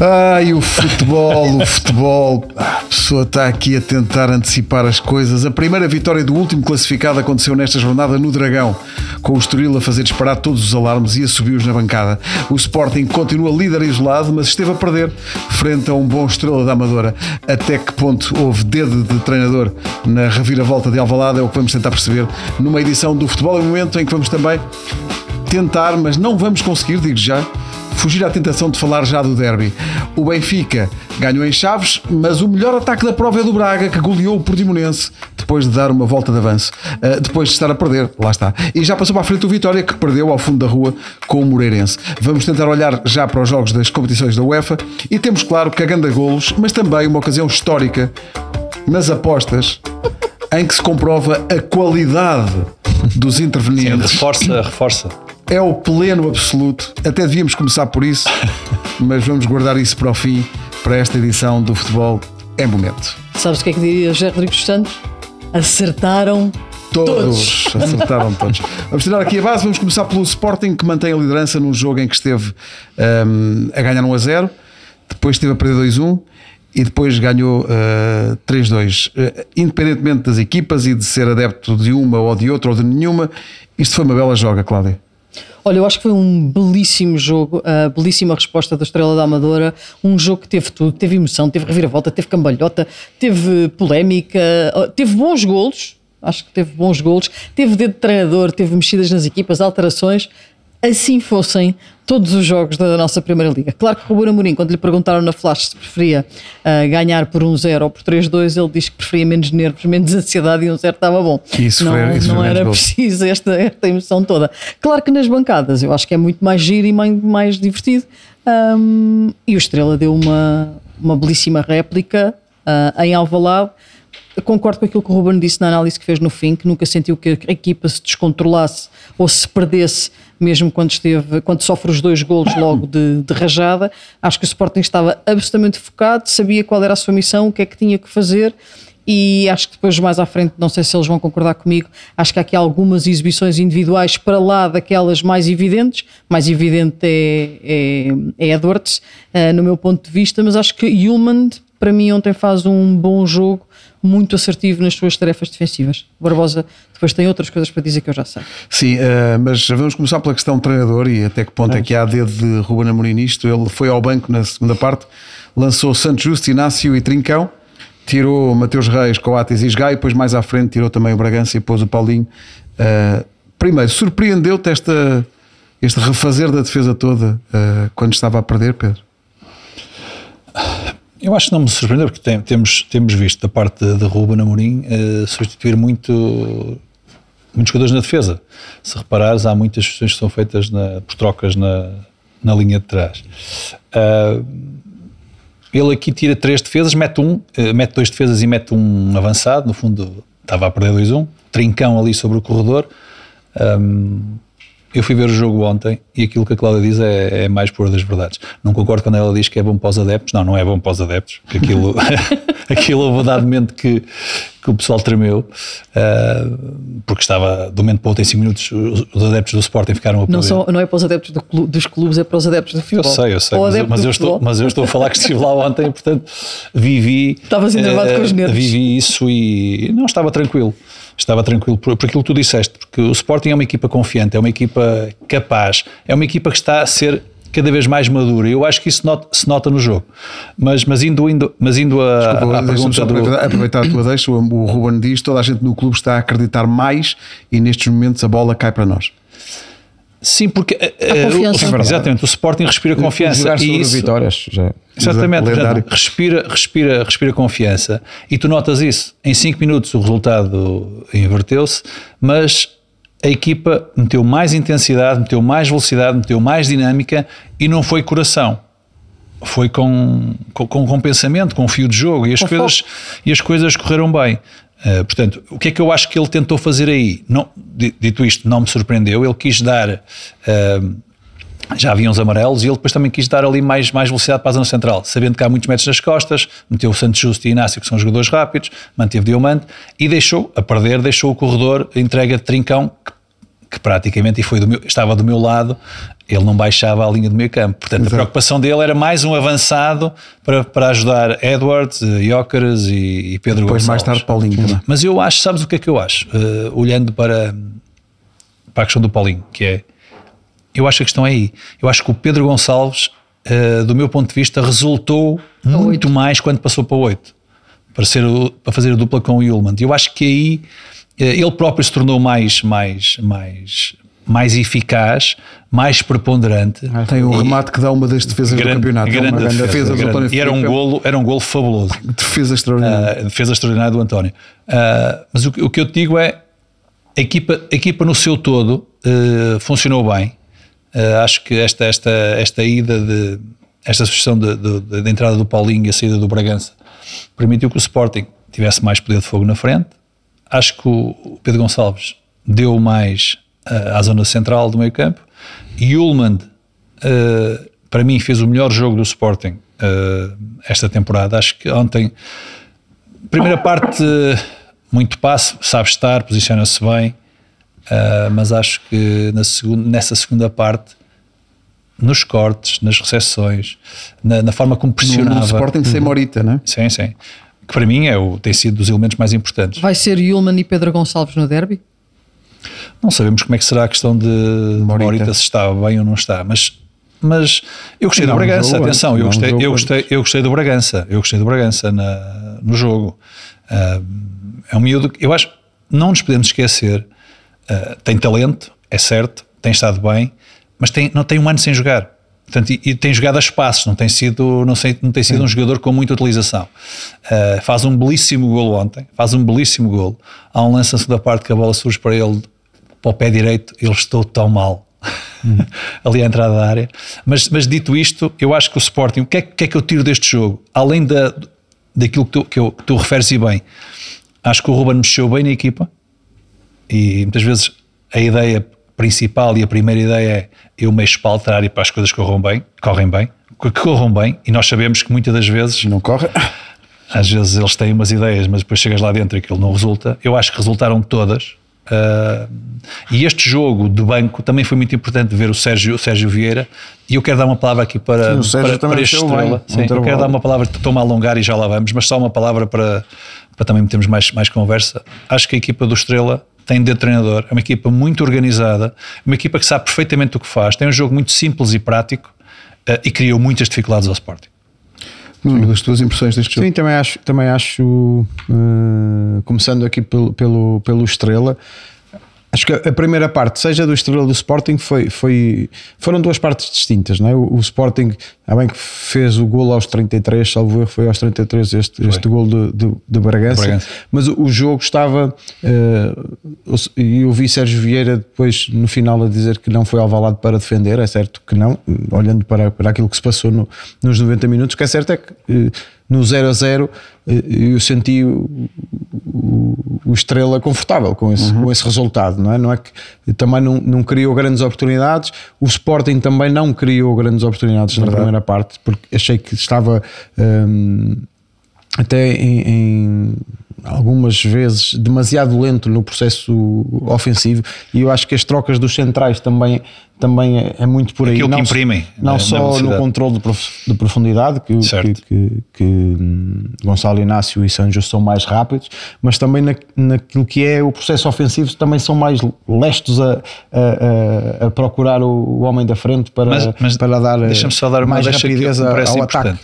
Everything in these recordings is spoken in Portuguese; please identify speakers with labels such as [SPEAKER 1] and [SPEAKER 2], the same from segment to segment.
[SPEAKER 1] Ai, o futebol, o futebol. A pessoa está aqui a tentar antecipar as coisas. A primeira vitória do último classificado aconteceu nesta jornada no Dragão, com o Estoril a fazer disparar todos os alarmes e a subiu-os na bancada. O Sporting continua líder isolado, mas esteve a perder frente a um bom Estrela da Amadora. Até que ponto houve dedo de treinador na reviravolta de Alvalade é o que vamos tentar perceber numa edição do Futebol em Momento em que vamos também tentar, mas não vamos conseguir, digo já, fugir à tentação de falar já do derby. O Benfica ganhou em Chaves, mas o melhor ataque da prova é do Braga, que goleou o Portimonense depois de dar uma volta de avanço, uh, depois de estar a perder, lá está. E já passou para a frente o Vitória, que perdeu ao fundo da rua com o Moreirense. Vamos tentar olhar já para os jogos das competições da UEFA e temos, claro, cagando a golos, mas também uma ocasião histórica nas apostas em que se comprova a qualidade dos intervenientes.
[SPEAKER 2] Sim, reforça, reforça
[SPEAKER 1] é o pleno absoluto. Até devíamos começar por isso, mas vamos guardar isso para o fim, para esta edição do Futebol em Momento.
[SPEAKER 3] Sabes o que é que diria José Rodrigues Santos? Acertaram Todos.
[SPEAKER 1] todos. Acertaram todos. Vamos tirar aqui a base. Vamos começar pelo Sporting, que mantém a liderança num jogo em que esteve um, a ganhar 1 a 0, depois esteve a perder 2 a 1 e depois ganhou uh, 3-2. Uh, independentemente das equipas e de ser adepto de uma ou de outra ou de nenhuma, isto foi uma bela joga, Cláudia.
[SPEAKER 3] Olha, eu acho que foi um belíssimo jogo, a belíssima resposta da Estrela da Amadora, um jogo que teve tudo, teve emoção, teve reviravolta, teve cambalhota, teve polémica, teve bons golos, acho que teve bons golos, teve dedo de treinador, teve mexidas nas equipas, alterações, assim fossem todos os jogos da nossa Primeira Liga. Claro que o Ruben Amorim, quando lhe perguntaram na Flash se preferia uh, ganhar por 1-0 ou por 3-2, ele disse que preferia menos nervos, menos ansiedade e 1-0 estava bom.
[SPEAKER 1] Isso
[SPEAKER 3] não
[SPEAKER 1] foi, isso
[SPEAKER 3] não era preciso esta, esta emoção toda. Claro que nas bancadas eu acho que é muito mais giro e mais, mais divertido. Um, e o Estrela deu uma, uma belíssima réplica uh, em Alvalade eu concordo com aquilo que o Ruben disse na análise que fez no fim, que nunca sentiu que a equipa se descontrolasse ou se perdesse, mesmo quando esteve, quando sofre os dois golos logo de, de rajada. Acho que o Sporting estava absolutamente focado, sabia qual era a sua missão, o que é que tinha que fazer e acho que depois mais à frente, não sei se eles vão concordar comigo, acho que há aqui algumas exibições individuais para lá daquelas mais evidentes, mais evidente é, é, é Dortz, uh, no meu ponto de vista, mas acho que Human para mim ontem faz um bom jogo muito assertivo nas suas tarefas defensivas. Barbosa depois tem outras coisas para dizer que eu já sei.
[SPEAKER 1] Sim, uh, mas vamos começar pela questão do treinador e até que ponto é, é que há dedo de Ruben Amorim nisto. Ele foi ao banco na segunda parte, lançou Santos Justo, Inácio e Trincão, tirou Mateus Reis, Coates e Sgai, depois mais à frente tirou também o Bragança e pôs o Paulinho. Uh, primeiro, surpreendeu-te esta, este refazer da defesa toda uh, quando estava a perder, Pedro?
[SPEAKER 2] Eu acho que não me surpreendeu, porque tem, temos, temos visto da parte de, de Ruben Amorim uh, substituir muito, muitos jogadores na defesa. Se reparares, há muitas questões que são feitas na, por trocas na, na linha de trás. Uh, ele aqui tira três defesas, mete um, uh, mete dois defesas e mete um avançado, no fundo estava a perder 2-1, trincão ali sobre o corredor. Um, eu fui ver o jogo ontem e aquilo que a Cláudia diz é, é, mais pura das verdades. Não concordo quando ela diz que é bom para os adeptos. Não, não é bom para os adeptos. Aquilo, aquilo houve dado momento que, que o pessoal tremeu, uh, porque estava do momento para outro em 5 minutos os adeptos do Sporting ficaram a
[SPEAKER 3] não, só, não é para os adeptos do clube, dos clubes, é para os adeptos do futebol.
[SPEAKER 2] Eu sei, eu sei, mas, eu, mas eu estou, mas eu estou a falar que estive lá ontem, portanto vivi.
[SPEAKER 3] Estavas enervado uh, com os nervos.
[SPEAKER 2] Vivi isso e não estava tranquilo estava tranquilo por, por aquilo que tu disseste, porque o Sporting é uma equipa confiante, é uma equipa capaz, é uma equipa que está a ser cada vez mais madura. Eu acho que isso nota, se nota no jogo. Mas, mas indo, indo, mas indo a, Desculpa, pergunta do...
[SPEAKER 1] Aproveitar a tua deixa, o Ruben diz, toda a gente no clube está a acreditar mais e nestes momentos a bola cai para nós.
[SPEAKER 2] Sim, porque uh, o, exatamente, o Sporting respira confiança.
[SPEAKER 4] E isso, vitórias, já.
[SPEAKER 2] Exatamente, portanto, respira, respira, respira confiança. E tu notas isso. Em 5 minutos o resultado inverteu-se, mas a equipa meteu mais intensidade, meteu mais velocidade, meteu mais dinâmica e não foi coração. Foi com, com, com pensamento, com fio de jogo e as, coisas, e as coisas correram bem. Uh, portanto, o que é que eu acho que ele tentou fazer aí? Não, dito isto, não me surpreendeu. Ele quis dar. Uh, já havia uns amarelos e ele depois também quis dar ali mais, mais velocidade para a zona central, sabendo que há muitos metros nas costas, meteu o Santos Justo e Inácio, que são jogadores rápidos, manteve Diamante e deixou, a perder, deixou o corredor, a entrega de Trincão, que que praticamente e foi do meu, estava do meu lado, ele não baixava a linha do meio campo. Portanto, Exato. a preocupação dele era mais um avançado para, para ajudar Edwards, Jóqueres e, e Pedro
[SPEAKER 1] Depois
[SPEAKER 2] Gonçalves.
[SPEAKER 1] mais tarde Paulinho também.
[SPEAKER 2] Mas eu acho, sabes o que é que eu acho? Uh, olhando para, para a questão do Paulinho, que é, eu acho que a questão é aí. Eu acho que o Pedro Gonçalves, uh, do meu ponto de vista, resultou muito mais quando passou para o 8. Para, ser, para fazer a dupla com o Yulman. Eu acho que aí eh, ele próprio se tornou mais, mais, mais, mais eficaz, mais preponderante.
[SPEAKER 1] Tem um remate que dá uma das defesas grande, do campeonato.
[SPEAKER 2] Grande, grande defesa, defesa grande. E era um, golo, era um golo fabuloso.
[SPEAKER 1] Defesa extraordinária.
[SPEAKER 2] Uh, defesa extraordinária do António. Uh, mas o, o, que eu te digo é a equipa, a equipa no seu todo uh, funcionou bem. acho que esta, esta, esta ida de esta sugestão de, entrada do Paulinho e a saída do Bragança permitiu que o Sporting tivesse mais poder de fogo na frente. Acho que o Pedro Gonçalves deu mais à zona central do meio campo. E Ullmann, uh, para mim, fez o melhor jogo do Sporting uh, esta temporada. Acho que ontem, primeira parte, muito passe, sabe estar, posiciona-se bem, mas acho que na segunda, nessa segunda parte nos cortes, nas recepções, na, na, forma como pressionava. No, no
[SPEAKER 1] Sporting sem Morita, não é?
[SPEAKER 2] Sim, sim. Que para mim é o, tem sido dos elementos mais importantes.
[SPEAKER 3] Vai ser Yulman e Pedro Gonçalves no derby?
[SPEAKER 2] Não sabemos como é que será a questão de Morita, Morita se está bem ou não está, mas mas eu gostei não, do Bragança, jogo, atenção, eu gostei, eu, gostei, eu gostei do Bragança, eu gostei do Bragança na, no jogo. Uh, é um miúdo que eu acho, não nos podemos esquecer, uh, tem talento, é certo, tem estado bem, mas tem, não tem um ano sem jogar. Portanto, e, e, tem jogado a espaços, não tem sido, não sei, não tem sido um jogador com muita utilização. Uh, faz um belíssimo golo ontem, faz um belíssimo golo. Há um lance da parte que a bola surge para ele, para o pé direito, ele estou tão mal. Hum. ali à entrada da área. Mas, mas dito isto, eu acho que o Sporting, o que é, que, é que eu tiro deste jogo? Além da, daquilo que tu, que, eu, que tu referes e bem, acho que o Ruben mexeu bem na equipa e muitas vezes a ideia principal e a primeira ideia é eu mexo para alterar e para as coisas corram bem, correm bem, que corram bem, e nós sabemos que muitas das vezes
[SPEAKER 1] não corre.
[SPEAKER 2] Às vezes eles têm umas ideias, mas depois chegas lá dentro e aquilo não resulta. Eu acho que resultaram todas. Uh, e este jogo de banco também foi muito importante ver o Sérgio, o Sérgio Vieira. E eu quero dar uma palavra aqui para,
[SPEAKER 1] Sim,
[SPEAKER 2] para, para este estrela. Sim, eu quero dar uma palavra, estou-me a alongar e já lá vamos, mas só uma palavra para, para também termos mais, mais conversa. Acho que a equipa do Estrela tem de treinador, é uma equipa muito organizada, uma equipa que sabe perfeitamente o que faz, tem um jogo muito simples e prático uh, e criou muitas dificuldades ao Sporting.
[SPEAKER 1] Hum. Das tuas impressões deste jogo?
[SPEAKER 4] Sim, também acho, também acho uh, começando aqui pelo, pelo, pelo Estrela, Acho que a primeira parte, seja do Estrela do Sporting, foi, foi, foram duas partes distintas. Não é? o, o Sporting, há bem que fez o gol aos 33, salvo erro, foi aos 33 este, este gol de, de, de Bragança, Bragança, mas o, o jogo estava. Uh, e eu vi Sérgio Vieira depois no final a dizer que não foi alvalado para defender, é certo que não, olhando para, para aquilo que se passou no, nos 90 minutos, o que é certo é que. Uh, no 0 a 0 eh, eu senti o, o, o Estrela confortável com esse, uhum. com esse resultado, não é? Não é que também não, não criou grandes oportunidades, o Sporting também não criou grandes oportunidades Verdade. na primeira parte, porque achei que estava hum, até em, em algumas vezes demasiado lento no processo ofensivo e eu acho que as trocas dos centrais também, também é, é muito por aí.
[SPEAKER 2] Aquilo não, que imprimem.
[SPEAKER 4] Não na, só na no controle de, profundidade, que, que, que, que, hum, Gonçalo Inácio e Sanjo são mais rápidos, mas também na, naquilo que é o processo ofensivo também são mais lestos a, a, a, a procurar o, o, homem da frente para, mas, mas para dar,
[SPEAKER 2] só dar mais rapidez ao ataque.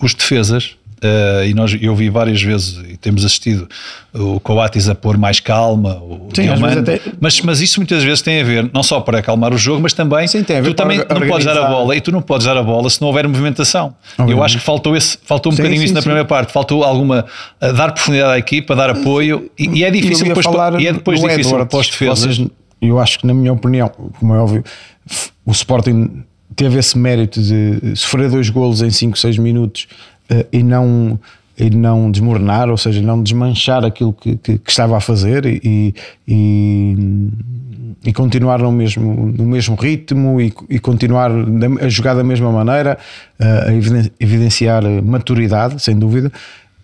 [SPEAKER 2] Os defesas Uh, e nós, eu vi várias vezes e temos assistido o Coates a pôr mais calma, o Sim, até... mas, mas isso muitas vezes tem a ver não só para acalmar o jogo, mas também Sim, tu também não podes dar a bola e tu não podes dar a bola se não houver movimentação. Obviamente. Eu acho que faltou, esse, faltou um sim, bocadinho sim, isso na primeira parte, faltou alguma dar profundidade à equipa, dar apoio e, e é difícil depois,
[SPEAKER 4] falar
[SPEAKER 2] e é depois difícil Edwards,
[SPEAKER 4] para os defesas. eu acho que na minha opinião, como é óbvio, o Sporting teve esse mérito de sofrer dois golos em 5, 6 minutos e não e não desmoronar, ou seja, não desmanchar aquilo que, que, que estava a fazer e, e, e, continuar no mesmo, no mesmo ritmo e, e, continuar a jogar da mesma maneira, a evidenciar maturidade, sem dúvida.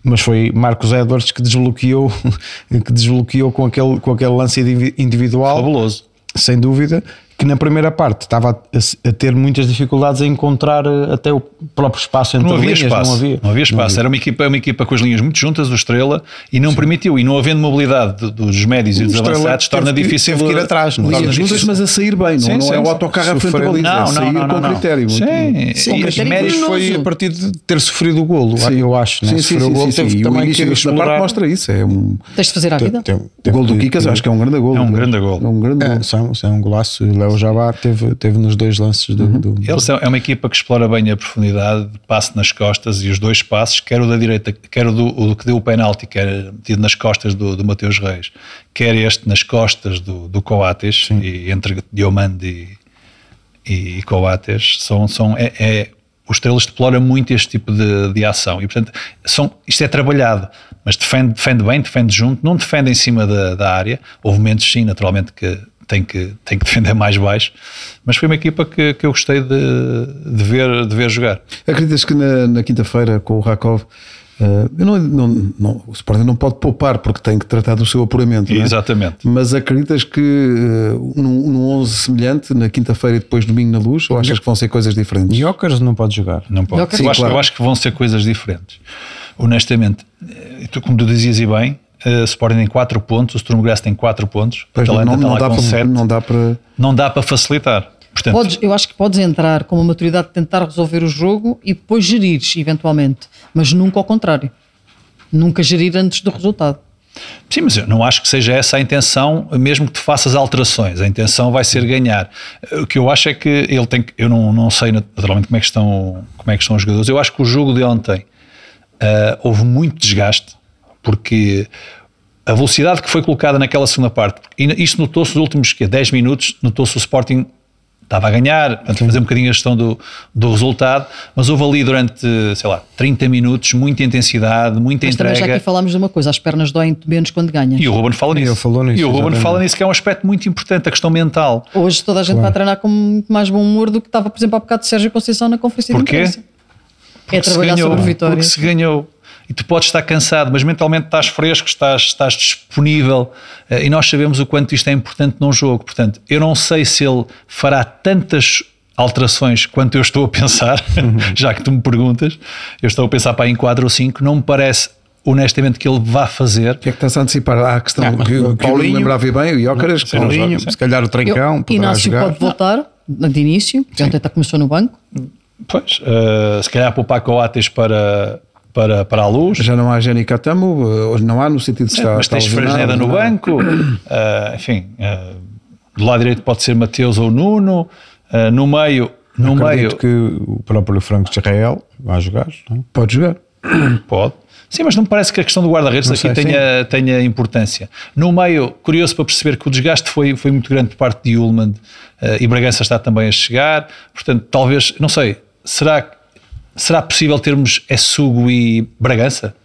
[SPEAKER 4] Mas foi Marcos Edwards que desbloqueou, que desbloqueou com, aquele, com aquele lance individual.
[SPEAKER 2] Fabuloso
[SPEAKER 4] sem dúvida, que na primeira parte estava a, a ter muitas dificuldades a encontrar eh, até o próprio espaço entre
[SPEAKER 2] Não havia
[SPEAKER 4] linhas,
[SPEAKER 2] espaço.
[SPEAKER 4] não havia.
[SPEAKER 2] Não havia espaço. Era uma equipa, uma equipa com as linhas muito juntas, o Estrela, e não permitiu. E não havendo mobilidade de- dos médios e
[SPEAKER 4] O
[SPEAKER 2] dos
[SPEAKER 4] Estrela
[SPEAKER 2] avançados, torna
[SPEAKER 4] que-
[SPEAKER 2] difícil.
[SPEAKER 4] teve que ir atrás, não é?
[SPEAKER 1] Linhas juntas,
[SPEAKER 2] difícil.
[SPEAKER 1] mas a sair bem, não,
[SPEAKER 2] Sim,
[SPEAKER 1] não
[SPEAKER 2] sim,
[SPEAKER 1] é o
[SPEAKER 2] sim.
[SPEAKER 1] autocarro à frente da
[SPEAKER 4] Sofrer-
[SPEAKER 1] baliza,
[SPEAKER 2] Não,
[SPEAKER 1] é
[SPEAKER 2] não,
[SPEAKER 1] sair
[SPEAKER 2] não, não,
[SPEAKER 1] com
[SPEAKER 2] não.
[SPEAKER 1] critério.
[SPEAKER 2] Sim,
[SPEAKER 3] Com
[SPEAKER 2] e os médios
[SPEAKER 4] foi a partir de ter sofrido o golo,
[SPEAKER 1] Sim.
[SPEAKER 4] eu acho.
[SPEAKER 1] Sim, sim,
[SPEAKER 4] Sofreu
[SPEAKER 1] sim,
[SPEAKER 4] o golo,
[SPEAKER 1] sim,
[SPEAKER 4] teve
[SPEAKER 1] sim. E
[SPEAKER 4] também que
[SPEAKER 1] segunda parte
[SPEAKER 4] explorar.
[SPEAKER 1] mostra isso. É um,
[SPEAKER 3] Tens de fazer à vida.
[SPEAKER 1] O
[SPEAKER 4] teve
[SPEAKER 1] gol do Kikas, acho que é um grande gol.
[SPEAKER 2] É um grande gol.
[SPEAKER 1] É um grande
[SPEAKER 4] É,
[SPEAKER 1] gol.
[SPEAKER 4] são, é um golaço. O Jabá teve, teve nos dois lances do.
[SPEAKER 1] Uhum.
[SPEAKER 4] do-
[SPEAKER 2] Eles são, é uma equipa que explora bem a profundidade, passe nas costas e os dois passos, quer o da direita, quer o, do, o que deu o penalti, que era metido nas costas do, do Mateus Reis, quer este nas costas do, do Coates, e entre Diomande e, e Coates, são, são, é, é, o Estrela explora muito este tipo de, de ação e, portanto, são, isto é trabalhado, mas defende, defende bem, defende junto, não defende em cima da, da área. Houve momentos, sim, naturalmente, que tem que, tem que defender mais baixo, mas foi uma equipa que, que eu gostei de, de, ver, de ver jogar.
[SPEAKER 1] Acreditas que na, na quinta-feira com o Rakov eu não, não, não- o Sporting não pode poupar porque tem que tratar do seu apuramento. não é?
[SPEAKER 2] Exatamente.
[SPEAKER 1] Mas acreditas que eh, num, num 11 semelhante, na quinta-feira e depois domingo na luz, ou achas que vão ser coisas diferentes?
[SPEAKER 4] Jokers não pode jogar.
[SPEAKER 2] Não pode.
[SPEAKER 3] Eu
[SPEAKER 2] Eu, acho,
[SPEAKER 1] Sim, claro.
[SPEAKER 2] eu acho que vão ser coisas diferentes. Honestamente, eh, tu, como tu dizias e bem, eh, o Sporting tem 4 pontos, o Sturm Graz tem 4 pontos,
[SPEAKER 1] Pois não, não, dá para,
[SPEAKER 2] 7.
[SPEAKER 1] não dá para.
[SPEAKER 2] Não dá para facilitar. Portanto,
[SPEAKER 3] Podes, eu acho que podes entrar com uma maturidade de tentar resolver o jogo e depois gerir, eventualmente. Mas nunca ao contrário. Nunca gerir antes do resultado.
[SPEAKER 2] Sim, mas eu não acho que seja essa a intenção, mesmo que tu faças alterações. A intenção vai ser ganhar. O que eu acho é que ele tem que. Eu não, não sei naturalmente como é, que estão, como é que estão os jogadores. Eu acho que o jogo de ontem ah, houve muito desgaste, porque a velocidade que foi colocada naquela segunda parte, e isto notou-se nos últimos quê, 10 minutos, notou-se o Sporting estava a ganhar, portanto, fazer um bocadinho a gestão do, do resultado, mas houve ali durante, sei lá, 30 minutos, muita intensidade, muita
[SPEAKER 3] Mas também já
[SPEAKER 2] entrega.
[SPEAKER 3] aqui falámos de uma coisa: as pernas doem menos quando ganhas.
[SPEAKER 2] E o Ruben fala nisso.
[SPEAKER 4] nisso,
[SPEAKER 2] e o Ruben fala nisso, que é um aspecto muito importante, a questão mental.
[SPEAKER 3] Hoje toda a gente vai treinar com muito mais bom humor do que estava, por exemplo, há bocado de Sérgio Conceição na conferência
[SPEAKER 2] Porquê?
[SPEAKER 3] de imprensa. É
[SPEAKER 2] se
[SPEAKER 3] trabalhar
[SPEAKER 2] ganhou,
[SPEAKER 3] sobre vitórias.
[SPEAKER 2] Porque se ganhou. E tu podes estar cansado, mas mentalmente estás fresco, estás, estás disponível eh, e nós sabemos o quanto isto é importante num jogo. Portanto, eu não sei se ele fará tantas alterações quanto eu estou a pensar, já que tu me perguntas. Eu estou a pensar para em 4 ou 5, não me parece honestamente que ele vá fazer.
[SPEAKER 1] O que é que estás a antecipar? Há a questão
[SPEAKER 4] Ah, mas
[SPEAKER 1] que,
[SPEAKER 4] o
[SPEAKER 1] que eu
[SPEAKER 4] Paulinho-
[SPEAKER 1] lembrava bem, o Jócaras,
[SPEAKER 2] não
[SPEAKER 4] Paulinho, se calhar o Trincão,
[SPEAKER 3] Eu,
[SPEAKER 4] poderá
[SPEAKER 3] Inácio
[SPEAKER 4] jogar.
[SPEAKER 3] pode voltar de início, porque ontem até começou no banco.
[SPEAKER 2] Pois, eh, se calhar poupar Coates para, para, para a luz.
[SPEAKER 1] já não há Jenny Catamo, hoje não há no sentido de estar.
[SPEAKER 2] É, mas tens Fresneda no banco, ah, enfim, ah, do lado direito pode ser Mateus ou Nuno, ah, no meio, no
[SPEAKER 4] Acredito
[SPEAKER 2] meio
[SPEAKER 4] que o próprio Franco de Israel vai jogar. não é?
[SPEAKER 1] Pode jogar.
[SPEAKER 2] pode. Sim, mas não me parece que a questão do guarda-redes aqui
[SPEAKER 4] sei,
[SPEAKER 2] tenha, tenha importância. No meio, curioso para perceber que o desgaste foi, foi muito grande por parte de Ullman ah, e Bragança está também a chegar, portanto, talvez, não sei, será, será possível termos Essugo e Bragança?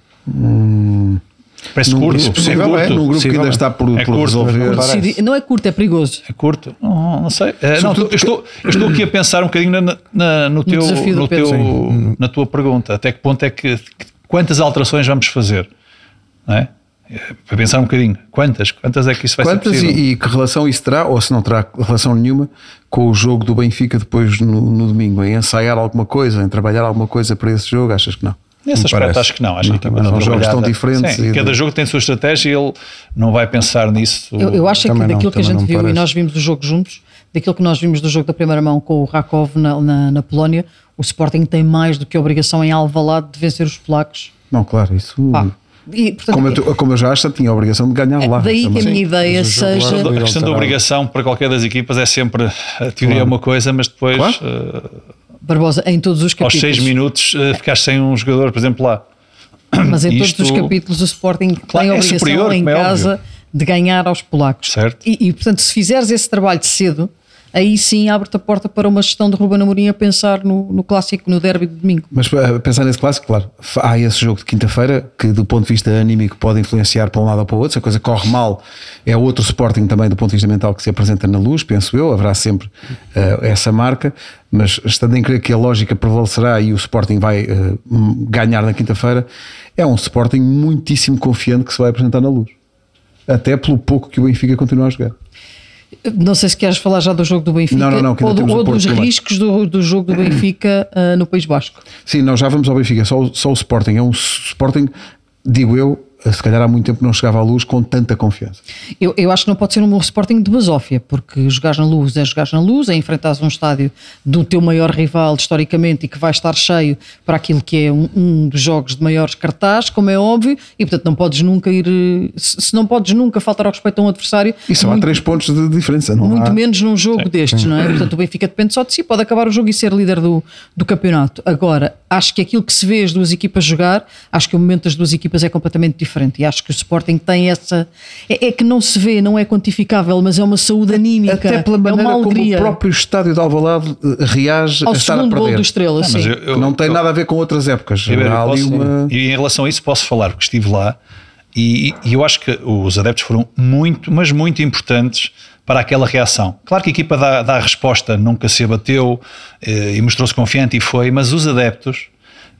[SPEAKER 2] Parece
[SPEAKER 1] Num
[SPEAKER 2] curto,
[SPEAKER 1] grupo,
[SPEAKER 2] é curto.
[SPEAKER 1] grupo, num grupo que
[SPEAKER 4] Possível,
[SPEAKER 1] ainda
[SPEAKER 4] é.
[SPEAKER 1] está por,
[SPEAKER 2] É
[SPEAKER 1] por
[SPEAKER 2] curto,
[SPEAKER 1] resolver.
[SPEAKER 3] Não é curto, é perigoso.
[SPEAKER 2] É curto? Não, não sei. Eh, não, eu, estou, eu estou aqui a pensar um bocadinho na, na- no teu,
[SPEAKER 3] desafio do
[SPEAKER 2] no teu, na tua pergunta. Até que ponto é que. Quantas alterações vamos fazer? Não é? Para pensar um bocadinho. Quantas? Quantas é que isso vai
[SPEAKER 1] Quantas
[SPEAKER 2] ser
[SPEAKER 1] e,
[SPEAKER 2] possível?
[SPEAKER 1] e que relação isso terá, ou se não terá relação nenhuma, com o jogo do Benfica depois no, no domingo? Em ensaiar alguma coisa, em trabalhar alguma coisa para esse jogo? Achas que não?
[SPEAKER 2] Nesse aspecto
[SPEAKER 4] parece.
[SPEAKER 2] acho que não. Acho
[SPEAKER 1] Não,
[SPEAKER 2] que
[SPEAKER 1] não.
[SPEAKER 2] está
[SPEAKER 1] Os jogos estão diferentes
[SPEAKER 2] Sim,
[SPEAKER 1] e-
[SPEAKER 2] cada jogo tem a sua estratégia e ele não vai pensar nisso.
[SPEAKER 3] Eu, eu acho é que
[SPEAKER 4] Também não,
[SPEAKER 3] daquilo que a gente
[SPEAKER 4] não
[SPEAKER 3] viu, e
[SPEAKER 4] parece.
[SPEAKER 3] nós vimos o jogo juntos, daquilo que nós vimos do jogo da primeira mão com o Rakov na, na, na Polónia, o Sporting tem mais do que a obrigação em Alvalade de vencer os polacos.
[SPEAKER 1] Não, claro, isso.
[SPEAKER 3] Pá, e, portanto,
[SPEAKER 1] como, eu, tu- como eu já acho, tinha a obrigação de ganhar lá.
[SPEAKER 3] é daí que a minha ideia seja.
[SPEAKER 4] lá-
[SPEAKER 2] A questão da
[SPEAKER 4] Ele
[SPEAKER 2] obrigação para qualquer das equipas é sempre a teoria é uma coisa, mas depois
[SPEAKER 1] Claro.
[SPEAKER 2] eh,
[SPEAKER 3] Barbosa, em todos os
[SPEAKER 2] aos
[SPEAKER 3] capítulos.
[SPEAKER 2] seis minutos eh, ficaste sem um jogador, por exemplo, lá.
[SPEAKER 3] Mas em
[SPEAKER 2] Isto-
[SPEAKER 3] todos os capítulos o Sporting
[SPEAKER 2] Claro,
[SPEAKER 3] tem a
[SPEAKER 2] é
[SPEAKER 3] obrigação
[SPEAKER 2] superior,
[SPEAKER 3] em
[SPEAKER 2] é
[SPEAKER 3] casa
[SPEAKER 2] óbvio.
[SPEAKER 3] de ganhar aos polacos.
[SPEAKER 2] Certo.
[SPEAKER 3] E, e, portanto, se fizeres esse trabalho cedo, aí sim abre-te a porta para uma gestão de Ruben Amorim a pensar no, no clássico, no derby de domingo.
[SPEAKER 1] Mas eh, pensar nesse clássico, claro, há esse jogo de quinta-feira que, do ponto de vista anímico, pode influenciar para um lado ou para o outro. Se a coisa corre mal, é outro Sporting também, do ponto de vista mental, que se apresenta na luz, penso eu. Haverá sempre eh, essa marca, mas estando em crer que a lógica prevalecerá e o Sporting vai hum, ganhar na quinta-feira, é um Sporting muitíssimo confiante que se vai apresentar na luz. Até pelo pouco que o Benfica continua a jogar.
[SPEAKER 3] Não sei se queres falar já do jogo do Benfica
[SPEAKER 1] Não, não, não,
[SPEAKER 3] ou, do- ou dos
[SPEAKER 1] primeiro.
[SPEAKER 3] riscos do, do jogo do Benfica ah, no País Basco.
[SPEAKER 1] Sim, nós já vamos ao Benfica, só, só o Sporting. É um Sporting, digo eu, se calhar há muito tempo não chegava à luz com tanta confiança.
[SPEAKER 3] Eu, eu acho que não pode ser um Sporting de basófia, porque jogar na luz é jogar na luz, é enfrentar um estádio do teu maior rival historicamente e que vai estar cheio para aquilo que é um, um dos jogos de maiores cartaz, como é óbvio, e portanto não podes nunca ir. eh, Se se não podes nunca faltar ao respeito a um adversário,
[SPEAKER 1] E só há três pontos de diferença, não
[SPEAKER 3] muito
[SPEAKER 1] há?
[SPEAKER 3] menos num jogo destes, não é? Portanto, o Benfica depende só de si, pode acabar o jogo e ser líder do, do campeonato. Agora, acho que aquilo que se vê as duas equipas jogar, acho que o momento das duas equipas é completamente diferente. E acho que o Sporting tem essa. É, é que não se vê, não é quantificável, mas é uma saúde anímica.
[SPEAKER 1] Até pela
[SPEAKER 3] é
[SPEAKER 1] maneira
[SPEAKER 3] uma
[SPEAKER 1] como o próprio estádio de Alvalade eh, reage
[SPEAKER 3] Ao
[SPEAKER 1] a estar a
[SPEAKER 3] segundo gol
[SPEAKER 1] perder.
[SPEAKER 3] do Estrela,
[SPEAKER 2] Mas
[SPEAKER 3] sim.
[SPEAKER 2] eu- eu-
[SPEAKER 1] não tem
[SPEAKER 2] eu-
[SPEAKER 1] nada a ver com outras épocas.
[SPEAKER 2] Posso-
[SPEAKER 1] uma...
[SPEAKER 2] E em relação a isso posso falar, porque estive lá e, e eu acho que os adeptos foram muito, mas muito importantes para aquela reação. Claro que a equipa dá, dá a resposta, nunca se abateu eh, e mostrou-se confiante e foi, mas os adeptos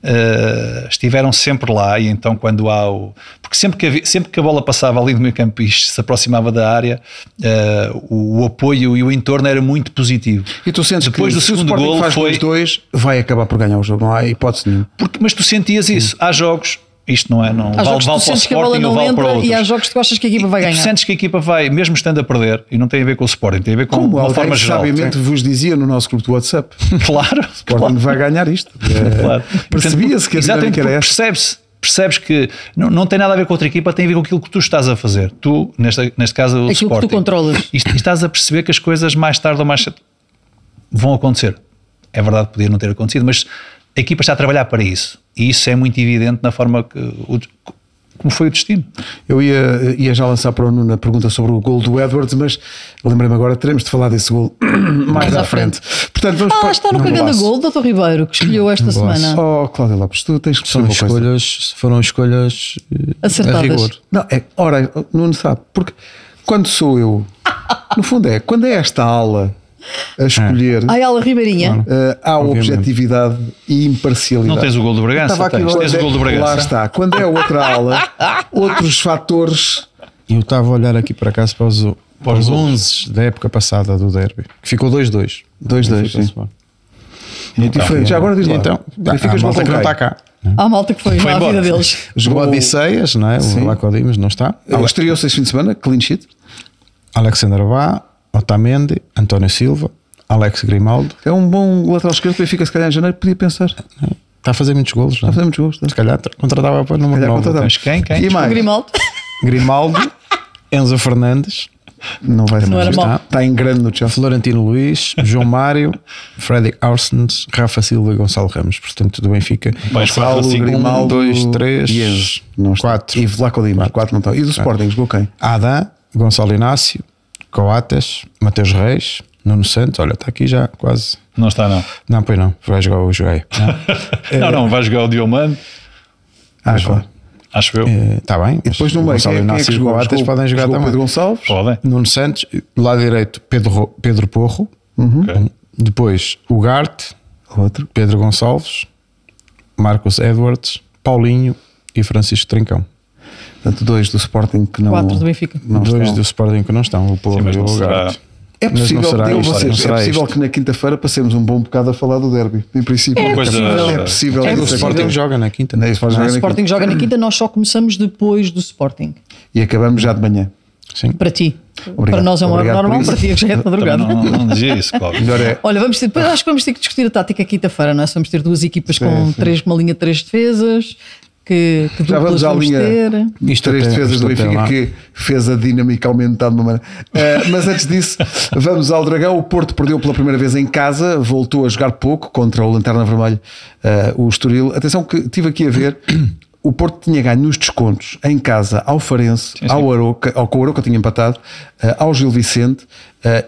[SPEAKER 2] eh, estiveram sempre lá e então quando há o... Porque sempre que, havia- sempre que a bola passava ali do meio campo e se aproximava da área, eh, o, o apoio e o entorno era muito positivo.
[SPEAKER 1] E tu sentes
[SPEAKER 2] Depois
[SPEAKER 1] que
[SPEAKER 2] do
[SPEAKER 1] se o
[SPEAKER 2] segundo
[SPEAKER 1] Sporting
[SPEAKER 2] gol
[SPEAKER 1] faz
[SPEAKER 2] foi...
[SPEAKER 1] foi... dois, vai acabar por ganhar o jogo, não há hipótese nenhuma.
[SPEAKER 2] Porque, mas tu sentias isso. Há jogos, isto não é, não
[SPEAKER 3] Há
[SPEAKER 2] vale,
[SPEAKER 3] jogos que
[SPEAKER 2] vale
[SPEAKER 3] tu
[SPEAKER 2] para o
[SPEAKER 3] sentes que a bola
[SPEAKER 2] Sporting
[SPEAKER 3] não
[SPEAKER 2] vale para
[SPEAKER 3] entra e há jogos que tu achas que a equipa vai
[SPEAKER 2] E tu
[SPEAKER 3] ganhar.
[SPEAKER 2] sentes que a equipa vai, mesmo estando a perder, e não tem a ver com o Sporting, tem a ver com
[SPEAKER 1] Como
[SPEAKER 2] uma
[SPEAKER 1] alguém
[SPEAKER 2] forma geral.
[SPEAKER 1] sabiamente vos dizia no nosso grupo do WhatsApp.
[SPEAKER 2] Claro,
[SPEAKER 1] O Sporting vai ganhar isto. É,
[SPEAKER 2] claro.
[SPEAKER 1] Percebia-se que a
[SPEAKER 2] Exatamente,
[SPEAKER 1] era esta.
[SPEAKER 2] percebes, percebes que não, não tem nada a ver com outra equipa, tem a ver com aquilo que tu estás a fazer. Tu, neste, neste caso, o
[SPEAKER 3] Aquilo que tu
[SPEAKER 2] Sporting.
[SPEAKER 3] controlas.
[SPEAKER 2] E, e estás a perceber que as coisas mais tarde ou mais cedo vão acontecer. É verdade que podia não ter acontecido, mas a equipa está a trabalhar para isso. E isso é muito evidente na forma que. o- como foi o destino.
[SPEAKER 1] Eu ia, ia já lançar para o Nuno a pergunta sobre o gol do Edwards, mas lembrei-me agora, teremos de falar desse gol mais, à
[SPEAKER 3] à
[SPEAKER 1] frente. Portanto, vamos
[SPEAKER 3] Ah,
[SPEAKER 1] para...
[SPEAKER 3] está no
[SPEAKER 1] golaço.
[SPEAKER 3] Gol, Dr. Ribeiro, que escolheu esta semana.
[SPEAKER 1] Oh, Cláudia Lopes, tu tens que
[SPEAKER 4] São
[SPEAKER 1] uma coisa.
[SPEAKER 4] escolhas, foram escolhas eh,
[SPEAKER 3] Acertadas.
[SPEAKER 4] a rigor.
[SPEAKER 1] Não, é, ora, Nuno sabe, porque quando sou eu, no fundo é, quando é esta ala a escolher,
[SPEAKER 3] Ai, Ala Ribeirinha.
[SPEAKER 1] eh, há
[SPEAKER 4] Obviamente.
[SPEAKER 1] objetividade e imparcialidade.
[SPEAKER 2] Não tens o gol do Bragança?
[SPEAKER 4] Estava aqui
[SPEAKER 2] Tens,
[SPEAKER 4] o-
[SPEAKER 2] tens o gol do
[SPEAKER 1] Lá
[SPEAKER 2] Bragança.
[SPEAKER 1] está. Quando é outra ala, outros fatores.
[SPEAKER 4] Eu estava a olhar aqui para casa para os, para os
[SPEAKER 2] golos.
[SPEAKER 4] 11 da época passada do derby, que ficou 2-2.
[SPEAKER 1] 2-2, sim.
[SPEAKER 4] Então,
[SPEAKER 1] Muito diferente. Já agora diz lá.
[SPEAKER 4] Então,
[SPEAKER 1] Benfica
[SPEAKER 4] há
[SPEAKER 1] jogou
[SPEAKER 4] malta que não está cá.
[SPEAKER 3] Há malta que foi,
[SPEAKER 2] Foi
[SPEAKER 3] na
[SPEAKER 2] embora.
[SPEAKER 3] vida deles.
[SPEAKER 4] Jogou
[SPEAKER 1] Jogou-
[SPEAKER 4] Odisseias, não é?
[SPEAKER 1] Sim.
[SPEAKER 4] O Lacodimas não está.
[SPEAKER 1] Ele Estreou-se este fim de semana, clean sheet.
[SPEAKER 4] Alexander Bá, Otamendi, António Silva, Alex Grimaldo.
[SPEAKER 1] É um bom lateral esquerdo. Benfica, se calhar em janeiro, podia pensar. Está
[SPEAKER 4] Está a fazer muitos golos, não
[SPEAKER 1] a
[SPEAKER 4] é?
[SPEAKER 1] fazer muitos gols. tá?
[SPEAKER 4] Se calhar tra- contratava para número
[SPEAKER 1] Calhar
[SPEAKER 4] 9.
[SPEAKER 1] contratava.
[SPEAKER 2] Mas quem? Quem?
[SPEAKER 1] E mais?
[SPEAKER 3] Grimaldo.
[SPEAKER 4] Grimaldo, Enzo Fernandes,
[SPEAKER 1] Não vai ser. Está, está em grande no Chelsea.
[SPEAKER 4] Florentino Luís, João Mário, Freddy Arsens, Rafa Silva e Gonçalo Ramos. Portanto, do Benfica.
[SPEAKER 2] Mais quatro
[SPEAKER 1] Gonçalo. Grimaldo,
[SPEAKER 4] Um, dois, três,
[SPEAKER 1] e está. E Vlaco Dimas, quatro não está. E do Sporting, jogou quem?
[SPEAKER 4] Adam, Gonçalo Inácio, Coates, Mateus Reis, Nuno Santos. Olha, está aqui já quase.
[SPEAKER 2] Não está, não.
[SPEAKER 4] Não, pois não. Vai jogar o joguei.
[SPEAKER 2] Não, não, vai jogar o Diomando,
[SPEAKER 1] Ah, claro.
[SPEAKER 2] acho eu.
[SPEAKER 4] Está bem.
[SPEAKER 1] E depois no meio,
[SPEAKER 4] Gonçalo
[SPEAKER 1] quem, é que
[SPEAKER 4] Inácio e? Coates podem jogar também.
[SPEAKER 1] Pedro Gonçalves.
[SPEAKER 2] Podem.
[SPEAKER 4] Nuno Santos, lado direito, Pedro, Ro- Pedro Porro.
[SPEAKER 2] Ok.
[SPEAKER 4] Depois, o Garte,
[SPEAKER 1] Outro.
[SPEAKER 4] Pedro Gonçalves, Marcos Edwards, Paulinho e Francisco Trincão.
[SPEAKER 1] Portanto, dois do Sporting que não.
[SPEAKER 3] Quatro do Benfica.
[SPEAKER 1] Não
[SPEAKER 4] Dois
[SPEAKER 1] estão.
[SPEAKER 4] do Sporting que não estão, o Porro
[SPEAKER 2] Sim,
[SPEAKER 4] e
[SPEAKER 2] não
[SPEAKER 4] o.
[SPEAKER 1] É
[SPEAKER 4] não
[SPEAKER 1] possível,
[SPEAKER 4] isto,
[SPEAKER 1] vocês,
[SPEAKER 4] não
[SPEAKER 1] é possível
[SPEAKER 4] isto.
[SPEAKER 1] que na quinta-feira passemos um bom bocado a falar do derby. Em princípio,
[SPEAKER 2] Uma coisa-
[SPEAKER 1] é possível.
[SPEAKER 3] É
[SPEAKER 1] isso
[SPEAKER 4] O
[SPEAKER 3] possível.
[SPEAKER 4] Sporting joga na quinta.
[SPEAKER 1] Não é isso, pode jogar
[SPEAKER 3] O
[SPEAKER 1] na
[SPEAKER 3] Sporting
[SPEAKER 1] quinta.
[SPEAKER 3] joga na quinta, nós só começamos depois do Sporting.
[SPEAKER 1] E acabamos já de manhã.
[SPEAKER 4] Sim.
[SPEAKER 3] Para ti.
[SPEAKER 1] Obrigado.
[SPEAKER 3] Para nós é uma hora normal, para ti é que já é de madrugada.
[SPEAKER 2] não, não dizia isso, Cláudio.
[SPEAKER 1] Melhor é.
[SPEAKER 3] Olha, vamos ter, depois acho que vamos ter que discutir a tática quinta-feira, não é? Vamos ter duas equipas com
[SPEAKER 1] sim.
[SPEAKER 3] três, uma linha de três defesas, que, que
[SPEAKER 1] Já vamos à
[SPEAKER 3] vamos
[SPEAKER 1] linha.
[SPEAKER 3] ter.
[SPEAKER 4] Isto
[SPEAKER 1] três defesas do Benfica que fez a dinâmica aumentar de uma maneira. Eh, mas antes disso, vamos ao Dragão. O Porto perdeu pela primeira vez em casa, voltou a jogar pouco contra o Lanterna Vermelho, eh, o Estoril. Atenção que estive aqui a ver. O Porto tinha ganho nos descontos em casa ao Farense,
[SPEAKER 2] sim.
[SPEAKER 1] ao Aroca, ao, o Aroca tinha empatado, eh, ao Gil Vicente